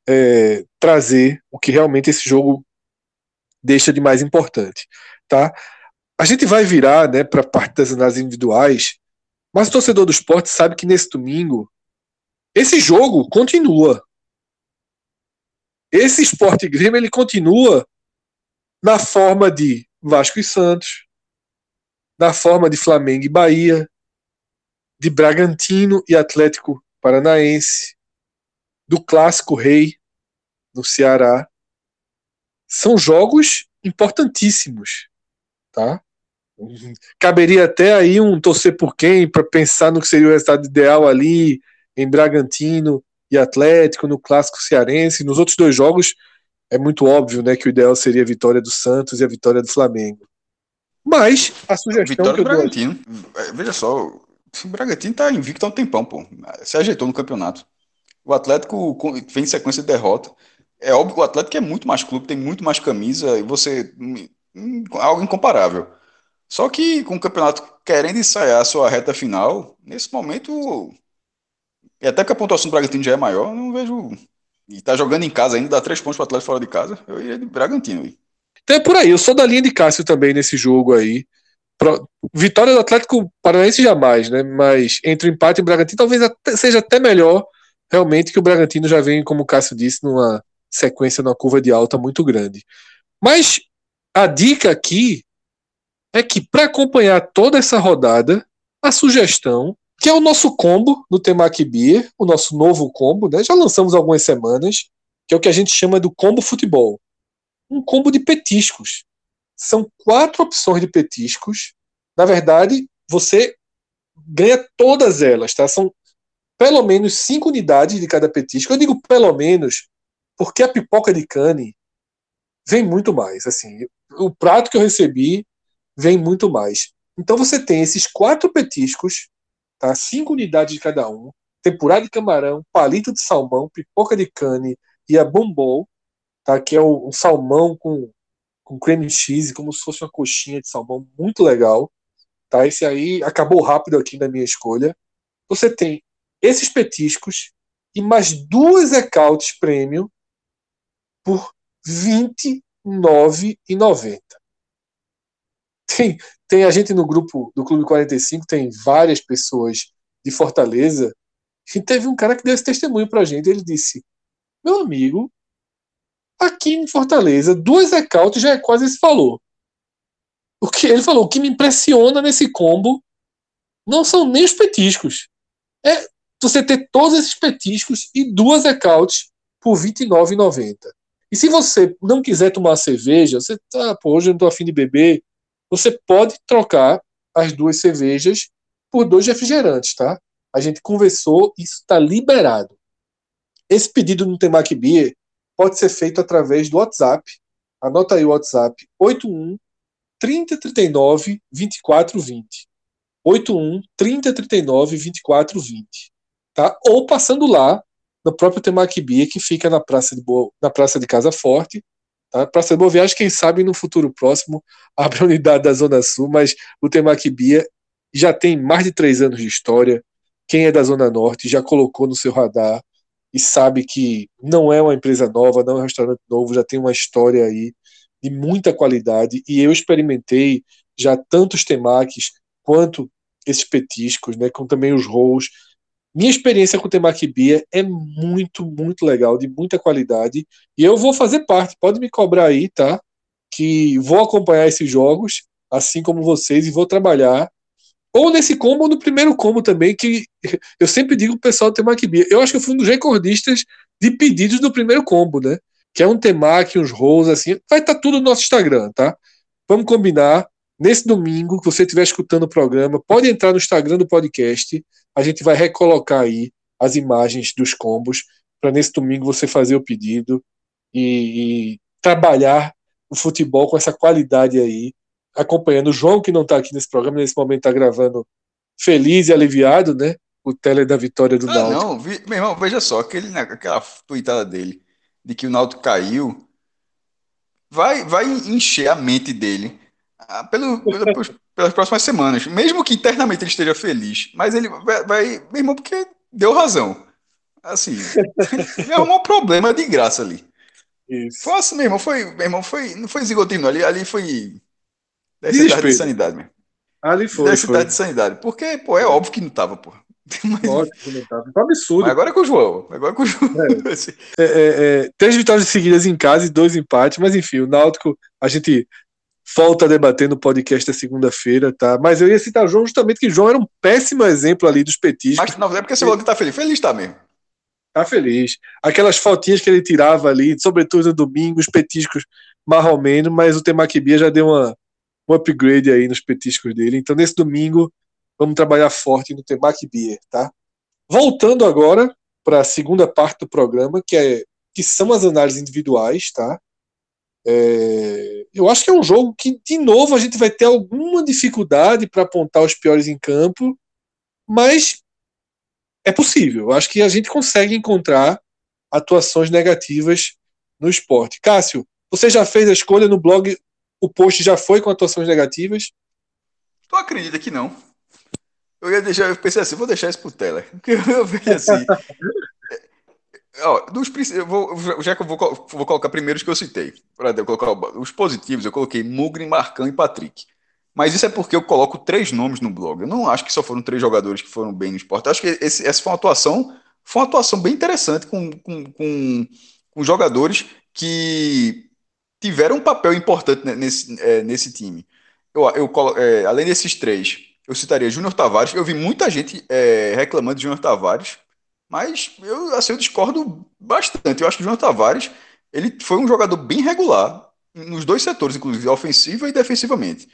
é, trazer o que realmente esse jogo deixa de mais importante. Tá? A gente vai virar né, para a parte das análises individuais, mas o torcedor do esporte sabe que nesse domingo esse jogo continua. Esse esporte Grêmio ele continua na forma de Vasco e Santos, na forma de Flamengo e Bahia, de Bragantino e Atlético Paranaense, do Clássico Rei no Ceará. São jogos importantíssimos, tá? Caberia até aí um torcer por quem para pensar no que seria o resultado ideal ali em Bragantino e Atlético, no clássico cearense. Nos outros dois jogos é muito óbvio, né, que o ideal seria a vitória do Santos e a vitória do Flamengo. Mas a sugestão vitória que do Bragantino. É, veja só, o Bragantino tá invicto há um tempão, pô. Se ajeitou no campeonato. O Atlético vem em sequência de derrota. É óbvio que o Atlético é muito mais clube, tem muito mais camisa e você hum, hum, algo incomparável. Só que com o campeonato querendo ensaiar a sua reta final, nesse momento, e até que a pontuação do Bragantino já é maior, não vejo. E tá jogando em casa ainda, dá três pontos para o Atlético fora de casa, eu iria de Bragantino. Aí. Então é por aí, eu sou da linha de Cássio também nesse jogo aí. Pro... Vitória do Atlético Paranaense jamais, né? Mas entre o empate e o Bragantino, talvez até, seja até melhor realmente que o Bragantino já vem, como o Cássio disse, numa sequência, numa curva de alta muito grande. Mas a dica aqui é que para acompanhar toda essa rodada, a sugestão, que é o nosso combo no Temaki Beer, o nosso novo combo, né? Já lançamos algumas semanas, que é o que a gente chama do combo futebol. Um combo de petiscos. São quatro opções de petiscos. Na verdade, você ganha todas elas, tá? São pelo menos cinco unidades de cada petisco. Eu digo pelo menos porque a pipoca de cane vem muito mais. Assim, o prato que eu recebi vem muito mais. Então você tem esses quatro petiscos, tá? cinco unidades de cada um, tempurá de camarão, palito de salmão, pipoca de cane e a bombom, tá? que é um, salmão com, com creme cheese, como se fosse uma coxinha de salmão, muito legal. Tá? Esse aí acabou rápido aqui na minha escolha. Você tem esses petiscos e mais duas ecautes premium por R$ 29,90. Tem, tem a gente no grupo do Clube 45, tem várias pessoas de Fortaleza, e teve um cara que deu esse testemunho pra gente. Ele disse: Meu amigo, aqui em Fortaleza, duas ecautes já é quase esse valor. O que ele falou, o que me impressiona nesse combo não são nem os petiscos. É você ter todos esses petiscos e duas ecautes por R$ 29,90. E se você não quiser tomar cerveja, você tá, pô, hoje eu não tô afim de beber, você pode trocar as duas cervejas por dois refrigerantes, tá? A gente conversou, isso está liberado. Esse pedido no Temaki Beer pode ser feito através do WhatsApp. Anota aí o WhatsApp 81 3039 2420. 81 3039 2420. Tá? Ou passando lá no próprio Temaki Beer, que fica na Praça de, Boa, na Praça de Casa Forte, Tá? Para ser boa viagem, quem sabe no futuro próximo abre a unidade da Zona Sul, mas o Temaki Bia já tem mais de três anos de história. Quem é da Zona Norte já colocou no seu radar e sabe que não é uma empresa nova, não é um restaurante novo, já tem uma história aí de muita qualidade. E eu experimentei já tantos temakis quanto esses petiscos, né, com também os rolls minha experiência com o Temaki Bia é muito, muito legal, de muita qualidade. E eu vou fazer parte, pode me cobrar aí, tá? Que vou acompanhar esses jogos, assim como vocês, e vou trabalhar. Ou nesse combo, ou no primeiro combo também, que eu sempre digo pro pessoal do Temaki Bia. Eu acho que eu fui um dos recordistas de pedidos do primeiro combo, né? Que é um temaki, uns rolls, assim. Vai estar tá tudo no nosso Instagram, tá? Vamos combinar. Nesse domingo, que você estiver escutando o programa, pode entrar no Instagram do podcast a gente vai recolocar aí as imagens dos combos para nesse domingo você fazer o pedido e, e, trabalhar o futebol com essa qualidade aí, acompanhando o João que não está aqui nesse programa nesse momento está gravando feliz e aliviado, né? O tele da vitória do ah, Náutico. Não, vi, meu irmão, veja só aquele, né, aquela tuitada dele de que o Náutico caiu, vai, vai encher a mente dele pelo, pelo, pelas próximas semanas. Mesmo que internamente ele esteja feliz, mas ele vai, vai meu irmão, porque deu razão. Assim, é um problema de graça ali. Isso. Foi assim, meu irmão, foi, meu irmão, foi, não foi zigotinho, ali, ali foi necessidade de sanidade mesmo. Ali foi. Necessidade de sanidade. Porque, pô, é óbvio que não tava, pô. Mas... Ótimo, tá absurdo. Mas agora é com o João. Agora é com o João. É. É, é, é, três vitórias seguidas em casa e dois empates, mas enfim, o Náutico, a gente volta a debater no podcast da segunda-feira, tá? Mas eu ia citar o João justamente que o João era um péssimo exemplo ali dos petiscos. Mas não é porque você falou que tá feliz. Feliz tá mesmo. Tá feliz. Aquelas fotinhas que ele tirava ali, sobretudo no domingo, os petiscos marromeno, mas o Temaquibia já deu uma, um upgrade aí nos petiscos dele. Então, nesse domingo, vamos trabalhar forte no Temaquibia, tá? Voltando agora para a segunda parte do programa, que, é, que são as análises individuais, tá? É, eu acho que é um jogo que, de novo, a gente vai ter alguma dificuldade para apontar os piores em campo, mas é possível. Eu acho que a gente consegue encontrar atuações negativas no esporte. Cássio, você já fez a escolha no blog, o post já foi com atuações negativas? Tu acredita que não? Eu ia deixar, eu pensei assim, vou deixar isso pro Teller. Porque eu vejo assim. Ó, dos, eu vou, já que eu vou, vou colocar primeiro os que eu citei. Para colocar os positivos, eu coloquei Mugri, Marcão e Patrick. Mas isso é porque eu coloco três nomes no blog. Eu não acho que só foram três jogadores que foram bem no esporte. Eu acho que esse, essa foi uma atuação, foi uma atuação bem interessante com, com, com, com jogadores que tiveram um papel importante nesse, é, nesse time. Eu, eu, é, além desses três, eu citaria Júnior Tavares. Eu vi muita gente é, reclamando de Júnior Tavares, mas eu, assim, eu discordo bastante. Eu acho que Júnior Tavares ele foi um jogador bem regular nos dois setores, inclusive ofensiva e defensivamente.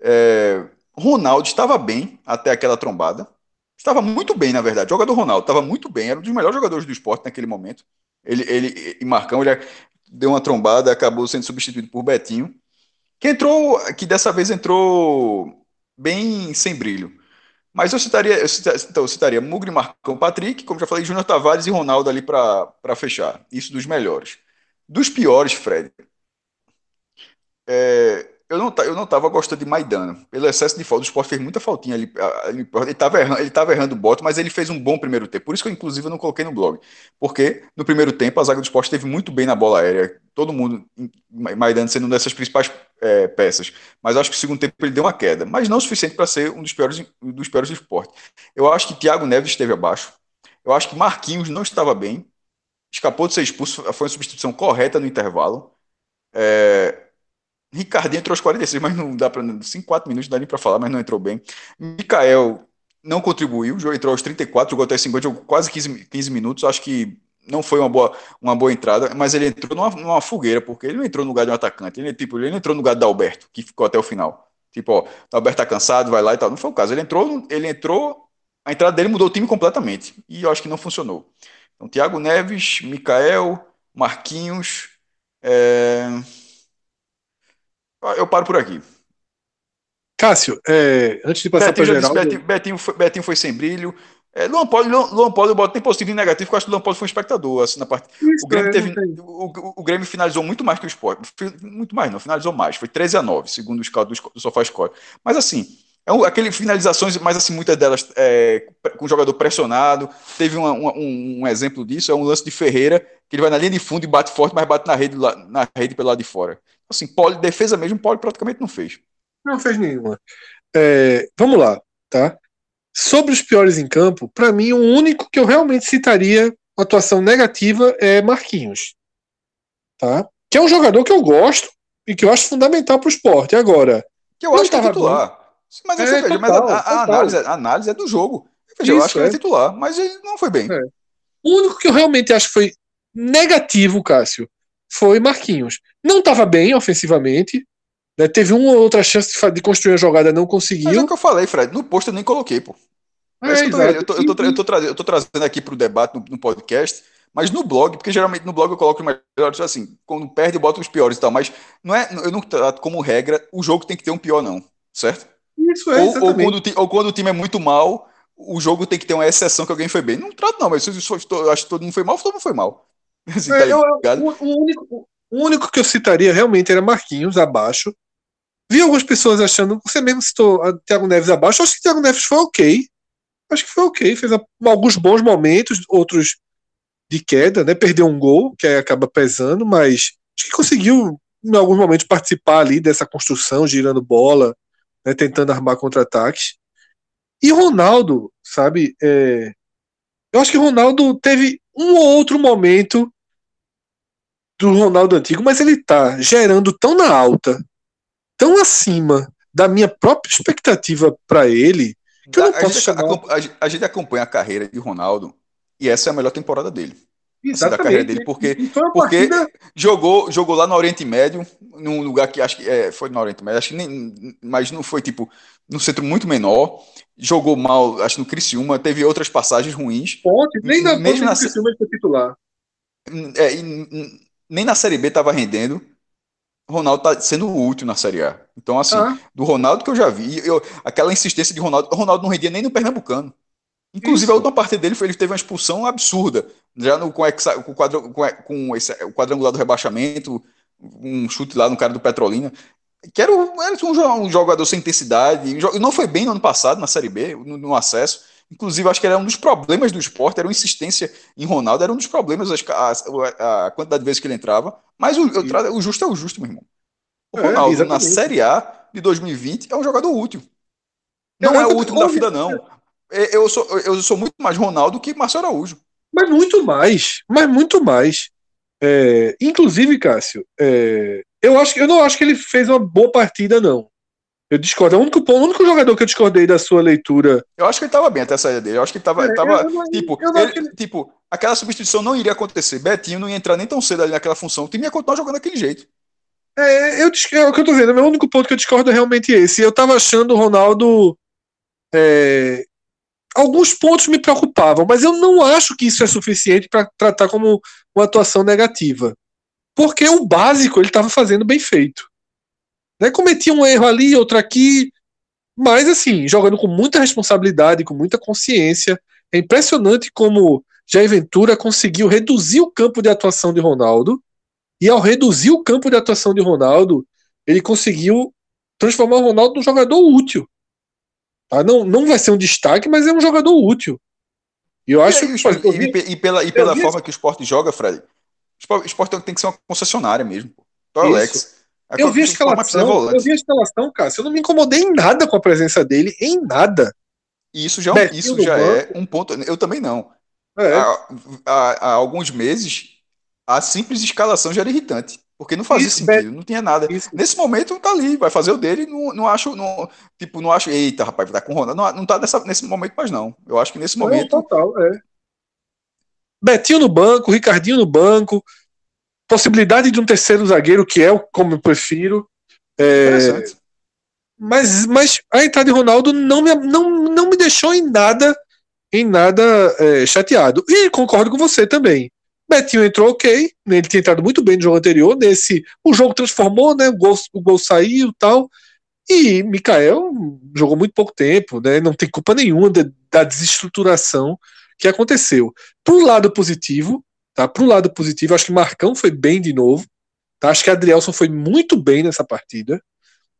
É, Ronaldo estava bem até aquela trombada. Estava muito bem, na verdade. O jogador Ronaldo estava muito bem, era um dos melhores jogadores do esporte naquele momento. Ele, ele e Marcão, ele, deu uma trombada, acabou sendo substituído por Betinho, que entrou, que dessa vez entrou bem sem brilho. Mas eu citaria, eu citaria, então, eu citaria Mugri, Marcão, Patrick, como já falei, Júnior Tavares e Ronaldo ali para fechar. Isso dos melhores. Dos piores, Fred. É, eu não, eu não tava gostando de Maidana. Pelo excesso de falta, o Sport fez muita faltinha ali. Ele estava errando, ele tava errando o bote, mas ele fez um bom primeiro tempo. Por isso que eu, inclusive, não coloquei no blog. Porque no primeiro tempo a zaga do Sport esteve muito bem na bola aérea. Todo mundo, Maidana sendo uma dessas principais é, peças. Mas acho que o segundo tempo ele deu uma queda. Mas não o suficiente para ser um dos piores, dos piores do esporte. Eu acho que Thiago Neves esteve abaixo. Eu acho que Marquinhos não estava bem. Escapou de ser expulso. Foi uma substituição correta no intervalo. É, Ricardinho entrou aos 46, mas não dá para. 5, 4 minutos, não dá nem para falar, mas não entrou bem. Mikael não contribuiu, entrou aos 34, jogou até 50, jogou quase 15, 15 minutos. Acho que não foi uma boa, uma boa entrada, mas ele entrou numa, numa fogueira, porque ele não entrou no lugar de um atacante. Ele, tipo, ele não entrou no lugar do Alberto, que ficou até o final. Tipo, ó, o Alberto tá cansado, vai lá e tal. Não foi o caso. Ele entrou, ele entrou, a entrada dele mudou o time completamente. E eu acho que não funcionou. Então, Thiago Neves, Mikael, Marquinhos. É... Eu paro por aqui. Cássio, é, antes de passar para o geral... Betinho, Betinho, foi, Betinho foi sem brilho. É, Luan Poli, Luan Poli, eu boto tem positivo e negativo, porque eu acho que o Luan Poli foi um espectador, assim, na parte... Isso, o, Grêmio é, teve, o, o, Grêmio finalizou muito mais que o Sport, muito mais não, finalizou mais, foi 13 a 9, segundo os cálculos do, do Sofá Score. Mas assim, é um, aquele finalizações, mas assim, muitas delas é, com o jogador pressionado, teve uma, uma, um, um, exemplo disso, é um lance de Ferreira, que ele vai na linha de fundo e bate forte, mas bate na rede, na rede pelo lado de fora. Assim, pole, defesa mesmo, Poli praticamente não fez. Não fez nenhuma. É, vamos lá, tá? Sobre os piores em campo, para mim, o único que eu realmente citaria atuação negativa é Marquinhos. Tá? Que é um jogador que eu gosto e que eu acho fundamental para o esporte. Agora. Que eu acho que é titular. Bom. Mas, é, veja, mas a, a, análise, a, análise, é do jogo. Veja, Isso, eu acho que é. ele é titular, mas ele não foi bem. É. O único que eu realmente acho que foi negativo, Cássio, foi Marquinhos. Não estava bem ofensivamente. Né? Teve uma ou outra chance de, construir a jogada, não conseguiu. Mas é o que eu falei, Fred. No posto eu nem coloquei, pô. É, é eu, tô, eu, tô, eu, tô, eu, tô trazendo, eu tô trazendo aqui para o debate no, no, podcast, mas no blog, porque geralmente no blog eu coloco os melhores, assim, quando perde eu boto os piores e tal, mas não é, eu não trato como regra o jogo tem que ter um pior, não, certo? Isso é, ou, ou, quando, ou quando o time é muito mal, o jogo tem que ter uma exceção que alguém foi bem. Não trato, não, mas se eu acho que todo mundo foi mal, todo mundo foi mal. Assim, é, tá eu, o, o, único, o único que eu citaria realmente era Marquinhos abaixo. Vi algumas pessoas achando, você mesmo citou a Thiago Neves abaixo, acho que o Thiago Neves foi ok. Acho que foi ok, fez alguns bons momentos, outros de queda, né? Perdeu um gol, que acaba pesando, mas acho que conseguiu em alguns momentos participar ali dessa construção, girando bola, né? tentando armar contra-ataques. E Ronaldo, sabe? É, eu acho que Ronaldo teve um ou outro momento do Ronaldo antigo, mas ele tá gerando tão na alta, tão acima da minha própria expectativa para ele, que eu não a, posso gente, chamar... a, a, gente acompanha a carreira de Ronaldo e essa é a melhor temporada dele. Exatamente. Da carreira dele, porque, porque partida... jogou, jogou lá no Oriente Médio, num lugar que acho que é, foi no Oriente Médio, acho que nem, mas não foi tipo num centro muito menor. Jogou mal, acho no Criciúma, teve outras passagens ruins. Ponte, nem na mesmo na Criciúma ele foi titular. É, nem na Série B estava rendendo. Ronaldo tá sendo útil na Série A. Então, assim, ah. do Ronaldo que eu já vi, eu, aquela insistência de Ronaldo, Ronaldo não rendia nem no Pernambucano. Inclusive, Isso. a última parte dele foi ele teve uma expulsão absurda. Já no, com, com, quadro, com, com esse, o quadrangular do rebaixamento, um chute lá no cara do Petrolina. Que era, era um, jogador sem intensidade. Não foi bem no ano passado, na Série B, no, no acesso. Inclusive, acho que era um dos problemas do esporte, era uma insistência em Ronaldo, era um dos problemas, a, a, a quantidade de vezes que ele entrava. Mas o, o justo é o justo, meu irmão. O é, Ronaldo, é, na Série A de 2020, é um jogador útil. Não é, é o último da fila, não. É, eu sou, eu sou muito mais Ronaldo que Márcio Araújo. Mas muito mais. Mas muito mais. É, inclusive, Cássio, é, eu, acho, eu não acho que ele fez uma boa partida, não. Eu discordo. É o único, o único jogador que eu discordei da sua leitura. Eu acho que ele estava bem até a saída dele. Eu acho que ele estava. É, tava, não, tipo, ele, tipo, aquela substituição não iria acontecer. Betinho não ia entrar nem tão cedo ali naquela função. O time ia continuar jogando daquele jeito. É, eu, é o que eu tô vendo. O meu único ponto que eu discordo é realmente esse. Eu tava achando o Ronaldo. É, alguns pontos me preocupavam, mas eu não acho que isso é suficiente para tratar como uma atuação negativa. Porque o básico ele estava fazendo bem feito. Né? Cometia um erro ali, outro aqui, mas assim, jogando com muita responsabilidade, com muita consciência. É impressionante como Jair Ventura conseguiu reduzir o campo de atuação de Ronaldo, e ao reduzir o campo de atuação de Ronaldo, ele conseguiu transformar o Ronaldo num jogador útil. Tá? Não, não vai ser um destaque, mas é um jogador útil. E eu acho e, que. E, e, pela, e pela forma que o esporte joga, Fred, o esporte tem que ser uma concessionária mesmo. Então, Alex. Eu vi a escalação, eu vi a escalação, cara. Eu não me incomodei em nada com a presença dele, em nada. E isso já, é isso já é um ponto. Eu também não. É. Há, há, há, alguns meses, a simples escalação já era irritante. Porque não fazia isso, sentido, não tinha nada. Isso. Nesse momento tá ali, vai fazer o dele, não, não acho, não, tipo, não acho, eita, rapaz, vai estar com o Ronaldo. Não, não tá nesse momento mais não. Eu acho que nesse momento. total, é. Betinho no banco, Ricardinho no banco, possibilidade de um terceiro zagueiro, que é o como eu prefiro. É, mas, mas a entrada de Ronaldo não me, não, não me deixou em nada em nada é, chateado. E concordo com você também. Betinho entrou ok, ele tinha entrado muito bem no jogo anterior, nesse o jogo transformou, né, o gol, o gol saiu tal, e Mikael jogou muito pouco tempo, né, não tem culpa nenhuma de, da desestruturação que aconteceu. Pro lado positivo, tá, pro lado positivo, acho que Marcão foi bem de novo, tá, acho que Adrielson foi muito bem nessa partida,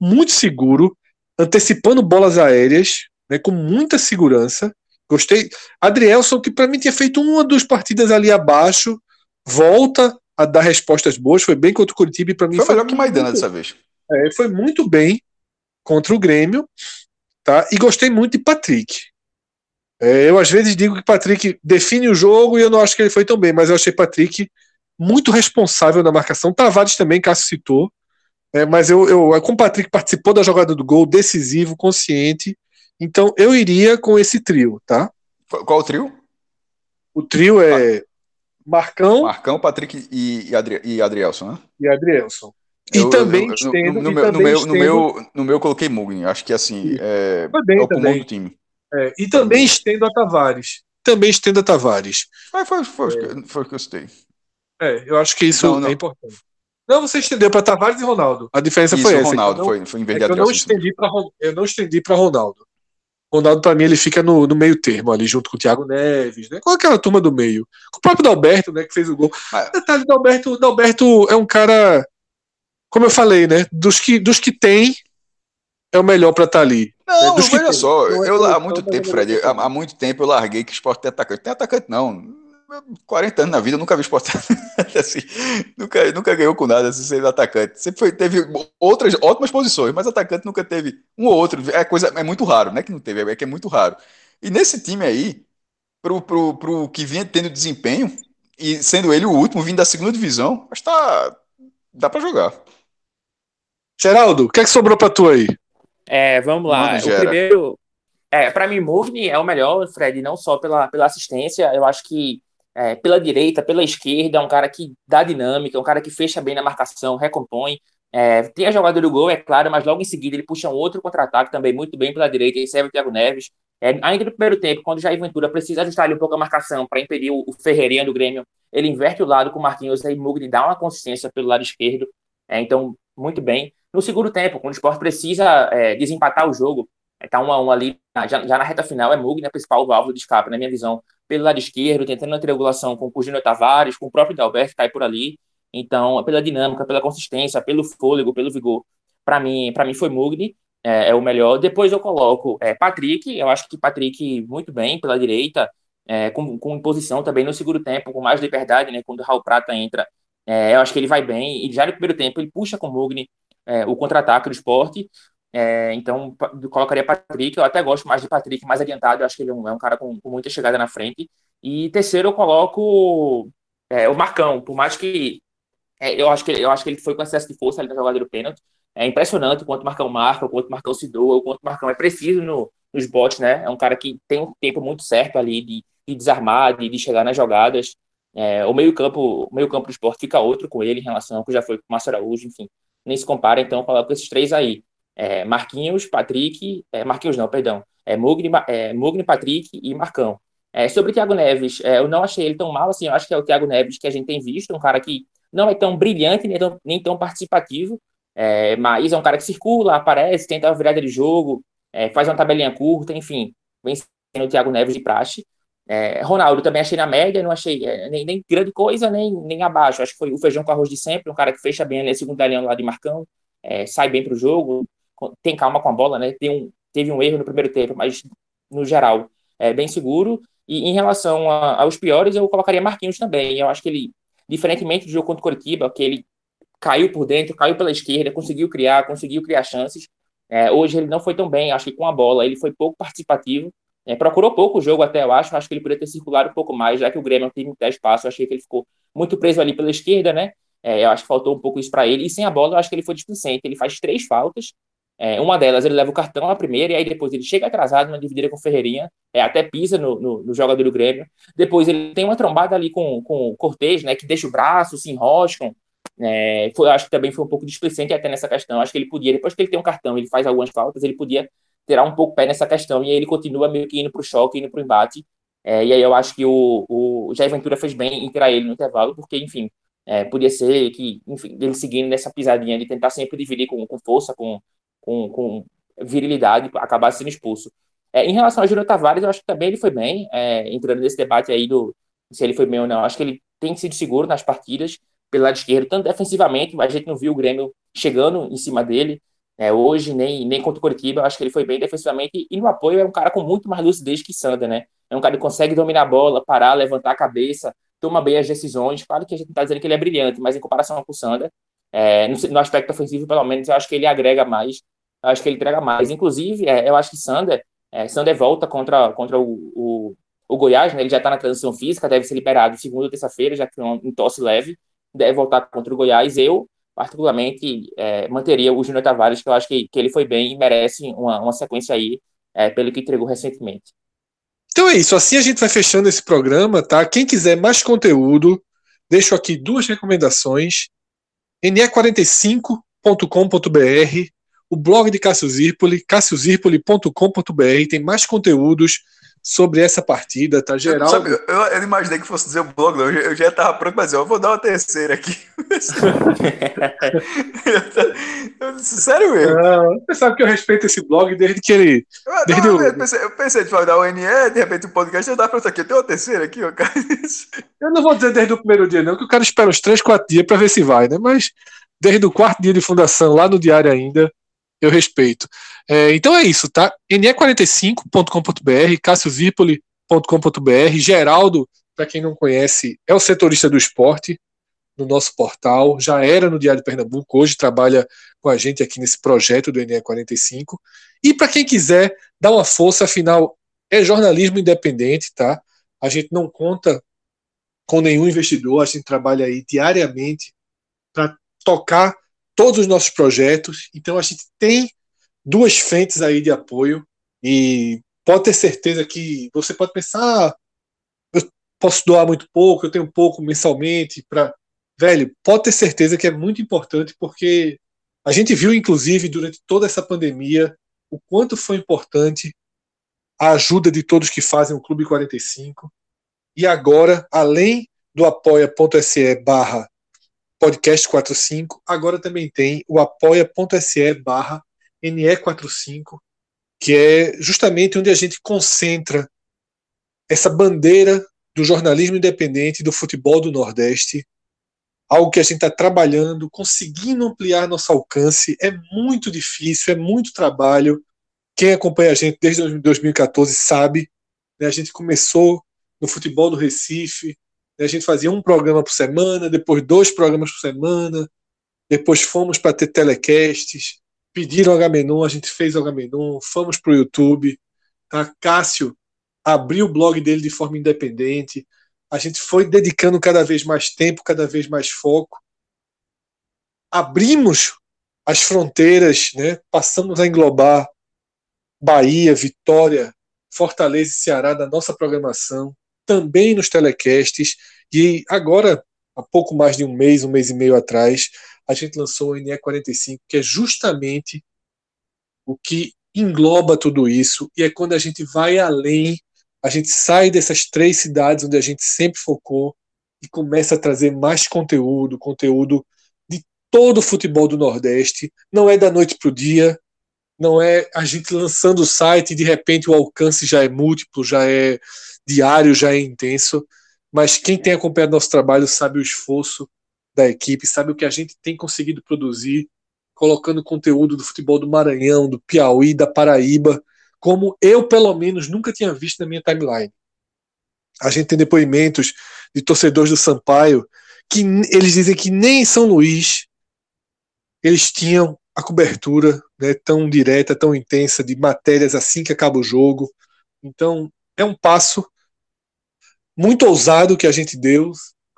muito seguro, antecipando bolas aéreas, né, com muita segurança, Gostei. Adrielson, que para mim tinha feito uma ou duas partidas ali abaixo, volta a dar respostas boas. Foi bem contra o Curitiba e para mim foi, foi melhor que Maidana dessa vez. É, foi muito bem contra o Grêmio, tá? E gostei muito de Patrick. É, eu às vezes digo que Patrick define o jogo e eu não acho que ele foi tão bem, mas eu achei Patrick muito responsável na marcação. Tavares também, Cássio citou. É, mas eu, eu, como o Patrick participou da jogada do gol, decisivo, consciente, então eu iria com esse trio, tá? Qual o trio? O trio é Marcão. Marcão, Patrick e, e, Adri, e Adrielson, né? E Adrielson. E eu, também eu, estendo. No, no, meu, no, meu, no, meu, no meu eu coloquei Mugni. Acho que assim é, é o pulmão do time. É, e também estendo a Tavares. Também estendo a Tavares. Foi, foi, foi, é. foi o que eu citei. É, eu acho que isso não, não. é importante. Não, você estendeu para Tavares e Ronaldo. A diferença isso, foi essa. Ronaldo, foi, foi em vez de é eu não estendi para eu não estendi para Ronaldo. Ronaldo, para mim, ele fica no, no, meio termo ali, junto com o Thiago Neves, né? Com aquela turma do meio. Com o próprio Dalberto, né? Que fez o gol. Ah. Detalhe, Dalberto, Dalberto é um cara, como eu falei, né? Dos que, dos que tem, é o melhor para estar tá ali. Não, né? olha só, é eu, há muito tempo, Fred, há, há, muito tempo eu larguei que o esporte tem atacante. Tem atacante, não. 40 anos na vida, nunca vi esporte assim, nunca, nunca ganhou com nada assim, sendo atacante. Sempre foi, teve outras ótimas posições, mas atacante nunca teve um ou outro. É coisa, é muito raro, não é que não teve, é que é muito raro. E nesse time aí, pro, pro, pro que vinha tendo desempenho, e sendo ele o último, vindo da segunda divisão, acho que tá, dá para jogar. Geraldo, o que é que sobrou para tu aí? É, vamos lá. o primeiro, é, para mim, Mugni é o melhor, Fred, não só pela, pela assistência, eu acho que é, pela direita, pela esquerda, é um cara que dá dinâmica, é um cara que fecha bem na marcação, recompõe. É, tem a jogada do gol, é claro, mas logo em seguida ele puxa um outro contra-ataque também muito bem pela direita e serve o Thiago Neves. É, ainda no primeiro tempo, quando o Jair Ventura precisa ajustar ali um pouco a marcação para impedir o, o Ferreirinha do Grêmio, ele inverte o lado com o Marquinhos e Mugni dá uma consistência pelo lado esquerdo. É, então, muito bem. No segundo tempo, quando o Sport precisa é, desempatar o jogo, está um a um ali, já, já, na reta final, é Mugni a principal válvula de escape, na minha visão, pelo lado esquerdo, tentando a triangulação com o Júnior Tavares, com o próprio Dalberto, que cai por ali. Então, pela dinâmica, pela consistência, pelo fôlego, pelo vigor, para mim, para mim foi Mugni, é, é, o melhor. Depois eu coloco é, Patrick, eu acho que Patrick muito bem pela direita, é, com, com imposição também no segundo tempo, com mais liberdade, né, quando o Raul Prata entra, é, eu acho que ele vai bem, e já no primeiro tempo ele puxa com o Mugni é, o contra-ataque do esporte, é, então, colocaria Patrick. Eu até gosto mais de Patrick, mais adiantado. Eu acho que ele é um, é um cara com, com, muita chegada na frente. E terceiro, eu coloco é, o Marcão. Por mais que é, eu, acho que eu acho que ele foi com excesso de força ali na jogada do pênalti. É impressionante o quanto o Marcão marca, o quanto o Marcão se doa, o quanto o Marcão é preciso no, nos botes, né? É um cara que tem um tempo muito certo ali de, de desarmar, de, de, chegar nas jogadas. É, o meio-campo meio campo do esporte fica outro com ele em relação ao que já foi com o Márcio Araújo, enfim. Nem se compara, então coloco esses três aí. É, Marquinhos, Patrick, é, Marquinhos não, perdão, é, Mugni, é, Mugni, Patrick e Marcão. É, sobre o Thiago Neves, é, eu não achei ele tão mal assim, eu acho que é o Thiago Neves que a gente tem visto, um cara que não é tão brilhante nem tão, nem tão participativo, é, mas é um cara que circula, aparece, tenta a virada de jogo, é, faz uma tabelinha curta, enfim, vem sendo o Thiago Neves de praxe. É, Ronaldo também achei na média, não achei é, nem, nem, grande coisa, nem, nem abaixo. Acho que foi o feijão com arroz de sempre, um cara que fecha bem ali a segunda linha lá de Marcão, é, sai bem para o jogo, tem calma com a bola, né? Tem um, teve um erro no primeiro tempo, mas no geral é bem seguro. E em relação a, aos piores, eu colocaria Marquinhos também. Eu acho que ele, diferentemente do jogo contra o Curitiba, que ele caiu por dentro, caiu pela esquerda, conseguiu criar, conseguiu criar chances. É, hoje ele não foi tão bem, acho que com a bola ele foi pouco participativo. É, procurou pouco o jogo até, eu acho. Acho que ele poderia ter circulado um pouco mais, já que o Grêmio teve muito espaço. Eu achei que ele ficou muito preso ali pela esquerda, né? É, eu acho que faltou um pouco isso para ele. E sem a bola, eu acho que ele foi displicente. Ele faz três faltas é, uma delas, ele leva o cartão a primeira, e aí depois ele chega atrasado na dividida com o Ferreirinha, é, até pisa no, no, no, jogador do Grêmio. Depois ele tem uma trombada ali com, com o Cortez, né, que deixa o braço, se enroscam. É, foi, acho que também foi um pouco displicente até nessa questão. Acho que ele podia, depois que ele tem um cartão, ele faz algumas faltas, ele podia tirar um pouco pé nessa questão, e aí ele continua meio que indo para o choque, indo para o embate. É, e aí eu acho que o, o Jair Ventura fez bem em tirar ele no intervalo, porque, enfim, é, podia ser que, enfim, ele seguindo nessa pisadinha de tentar sempre dividir com, com força, com, com, com virilidade, acabar sendo expulso. É, em relação ao Júnior Tavares, eu acho que também ele foi bem, é, entrando nesse debate aí do se ele foi bem ou não. Acho que ele tem sido seguro nas partidas, pelo lado esquerdo, tanto defensivamente, a gente não viu o Grêmio chegando em cima dele é, hoje, nem, nem contra o Curitiba. Acho que ele foi bem defensivamente e no apoio é um cara com muito mais lucidez que Sander, né? É um cara que consegue dominar a bola, parar, levantar a cabeça, toma bem as decisões. Claro que a gente está dizendo que ele é brilhante, mas em comparação com o Sander, é, no, no, aspecto ofensivo, pelo menos, eu acho que ele agrega mais eu acho que ele entrega mais. Inclusive, é, eu acho que Sander, é, Sander volta contra, contra o, o, o Goiás, né? ele já está na transição física, deve ser liberado segunda ou terça-feira, já que é um tosse leve, deve voltar contra o Goiás. Eu, particularmente, é, manteria o Júnior Tavares, que eu acho que, que ele foi bem e merece uma, uma sequência aí, é, pelo que entregou recentemente. Então é isso, assim a gente vai fechando esse programa, tá? Quem quiser mais conteúdo, deixo aqui duas recomendações. NE45.com.br o blog de Cássio Zirpoli, cassiozirpoli.com.br, tem mais conteúdos sobre essa partida, tá geral. Eu, eu, eu, imaginei que fosse dizer o blog, não. Eu, já estava pronto, mas eu vou dar uma terceira aqui. Sério mesmo. você sabe que eu respeito esse blog desde que ele. Desde não, eu, pensei, eu pensei de falar da ONE, de repente o podcast, eu dava pronto aqui. Tem uma terceira aqui, ó, cara. Eu não vou dizer desde o primeiro dia, não, que o cara espera uns 3, 4 dias para ver se vai, né? Mas desde o quarto dia de fundação, lá no diário ainda, eu respeito. É, então é isso, tá? ne45.com.br, cassiozirpoli.com.br, Geraldo para quem não conhece, é o setorista do esporte no nosso portal, já era no Diário de Pernambuco, hoje trabalha com a gente aqui nesse projeto do NE 45. E para quem quiser dar uma força, afinal, é jornalismo independente, tá? A gente não conta com nenhum investidor, a gente trabalha aí diariamente para tocar todos os nossos projetos. Então a gente tem duas frentes aí de apoio e pode ter certeza que você pode pensar, ah, eu posso doar muito pouco, eu tenho pouco mensalmente para velho, pode ter certeza que é muito importante porque a gente viu inclusive durante toda essa pandemia o quanto foi importante a ajuda de todos que fazem o Clube 45. E agora, além do apoia.se barra podcast 45, agora também tem o apoia.se barra NE45, que é justamente onde a gente concentra essa bandeira do jornalismo independente do futebol do Nordeste, algo que a gente está trabalhando, conseguindo ampliar nosso alcance. É muito difícil, é muito trabalho. Quem acompanha a gente desde 2014 sabe. Né, a gente começou no futebol do Recife, né, a gente fazia um programa por semana, depois dois programas por semana, depois fomos para ter telecasts, pediram Agamenon, a gente fez Agamenon, fomos para o YouTube. Tá? Cássio abriu o blog dele de forma independente. A gente foi dedicando cada vez mais tempo, cada vez mais foco. Abrimos as fronteiras, né? passamos a englobar Bahia, Vitória, Fortaleza e Ceará da nossa programação, também nos telecasts. E agora, há pouco mais de um mês, um mês e meio atrás, a gente lançou o NE45, que é justamente o que engloba tudo isso, e é quando a gente vai além, a gente sai dessas três cidades onde a gente sempre focou e começa a trazer mais conteúdo, conteúdo de todo o futebol do Nordeste. Não é da noite para o dia, não é a gente lançando o site e de repente o alcance já é múltiplo, já é diário, já é intenso. Mas quem tem acompanhado nosso trabalho sabe o esforço da equipe, sabe o que a gente tem conseguido produzir, colocando conteúdo do futebol do Maranhão, do Piauí, da Paraíba, como eu, pelo menos, nunca tinha visto na minha timeline. A gente tem depoimentos de torcedores do Sampaio que eles dizem que nem em São Luís eles tinham a cobertura né, tão direta, tão intensa de matérias assim que acaba o jogo. Então, é um passo muito ousado que a gente deu,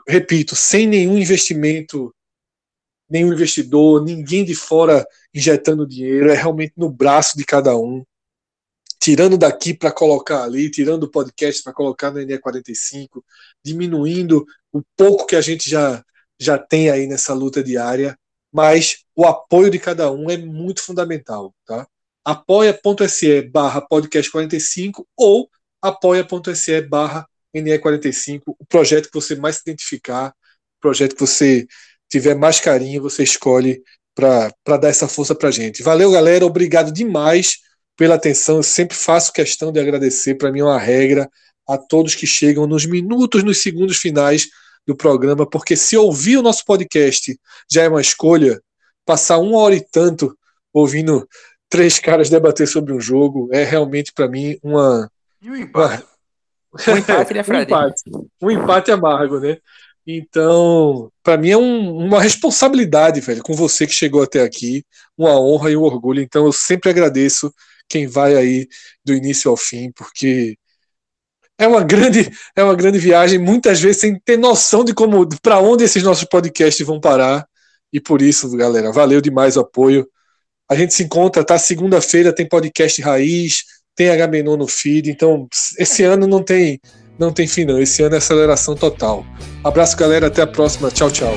repito, sem nenhum investimento, nenhum investidor, ninguém de fora injetando dinheiro, é realmente no braço de cada um, tirando daqui para colocar ali, tirando o podcast para colocar no NE45, diminuindo o pouco que a gente já, já tem aí nessa luta diária, mas o apoio de cada um é muito fundamental, tá? apoia.se barra podcast 45 ou apoia.se barra NE45, o projeto que você mais se identificar, o projeto que você tiver mais carinho, você escolhe para dar essa força para gente. Valeu, galera. Obrigado demais pela atenção. Eu sempre faço questão de agradecer. Para mim é uma regra a todos que chegam nos minutos, nos segundos finais do programa, porque se ouvir o nosso podcast já é uma escolha, passar uma hora e tanto ouvindo três caras debater sobre um jogo é realmente para mim uma. E o? Uma, um empate, né, Fred? um empate. Um empate amargo, né? Então, para mim é um, uma responsabilidade, velho, com você que chegou até aqui, uma honra e um orgulho. Então, eu sempre agradeço quem vai aí do início ao fim, porque é uma grande, é uma grande viagem, muitas vezes sem ter noção de como, para onde esses nossos podcasts vão parar. E por isso, galera, valeu demais o apoio. A gente se encontra, tá? Segunda-feira tem podcast raiz, tem H-Menu no feed, então esse ano não tem não tem fim não, esse ano é aceleração total. Abraço galera, até a próxima, tchau tchau.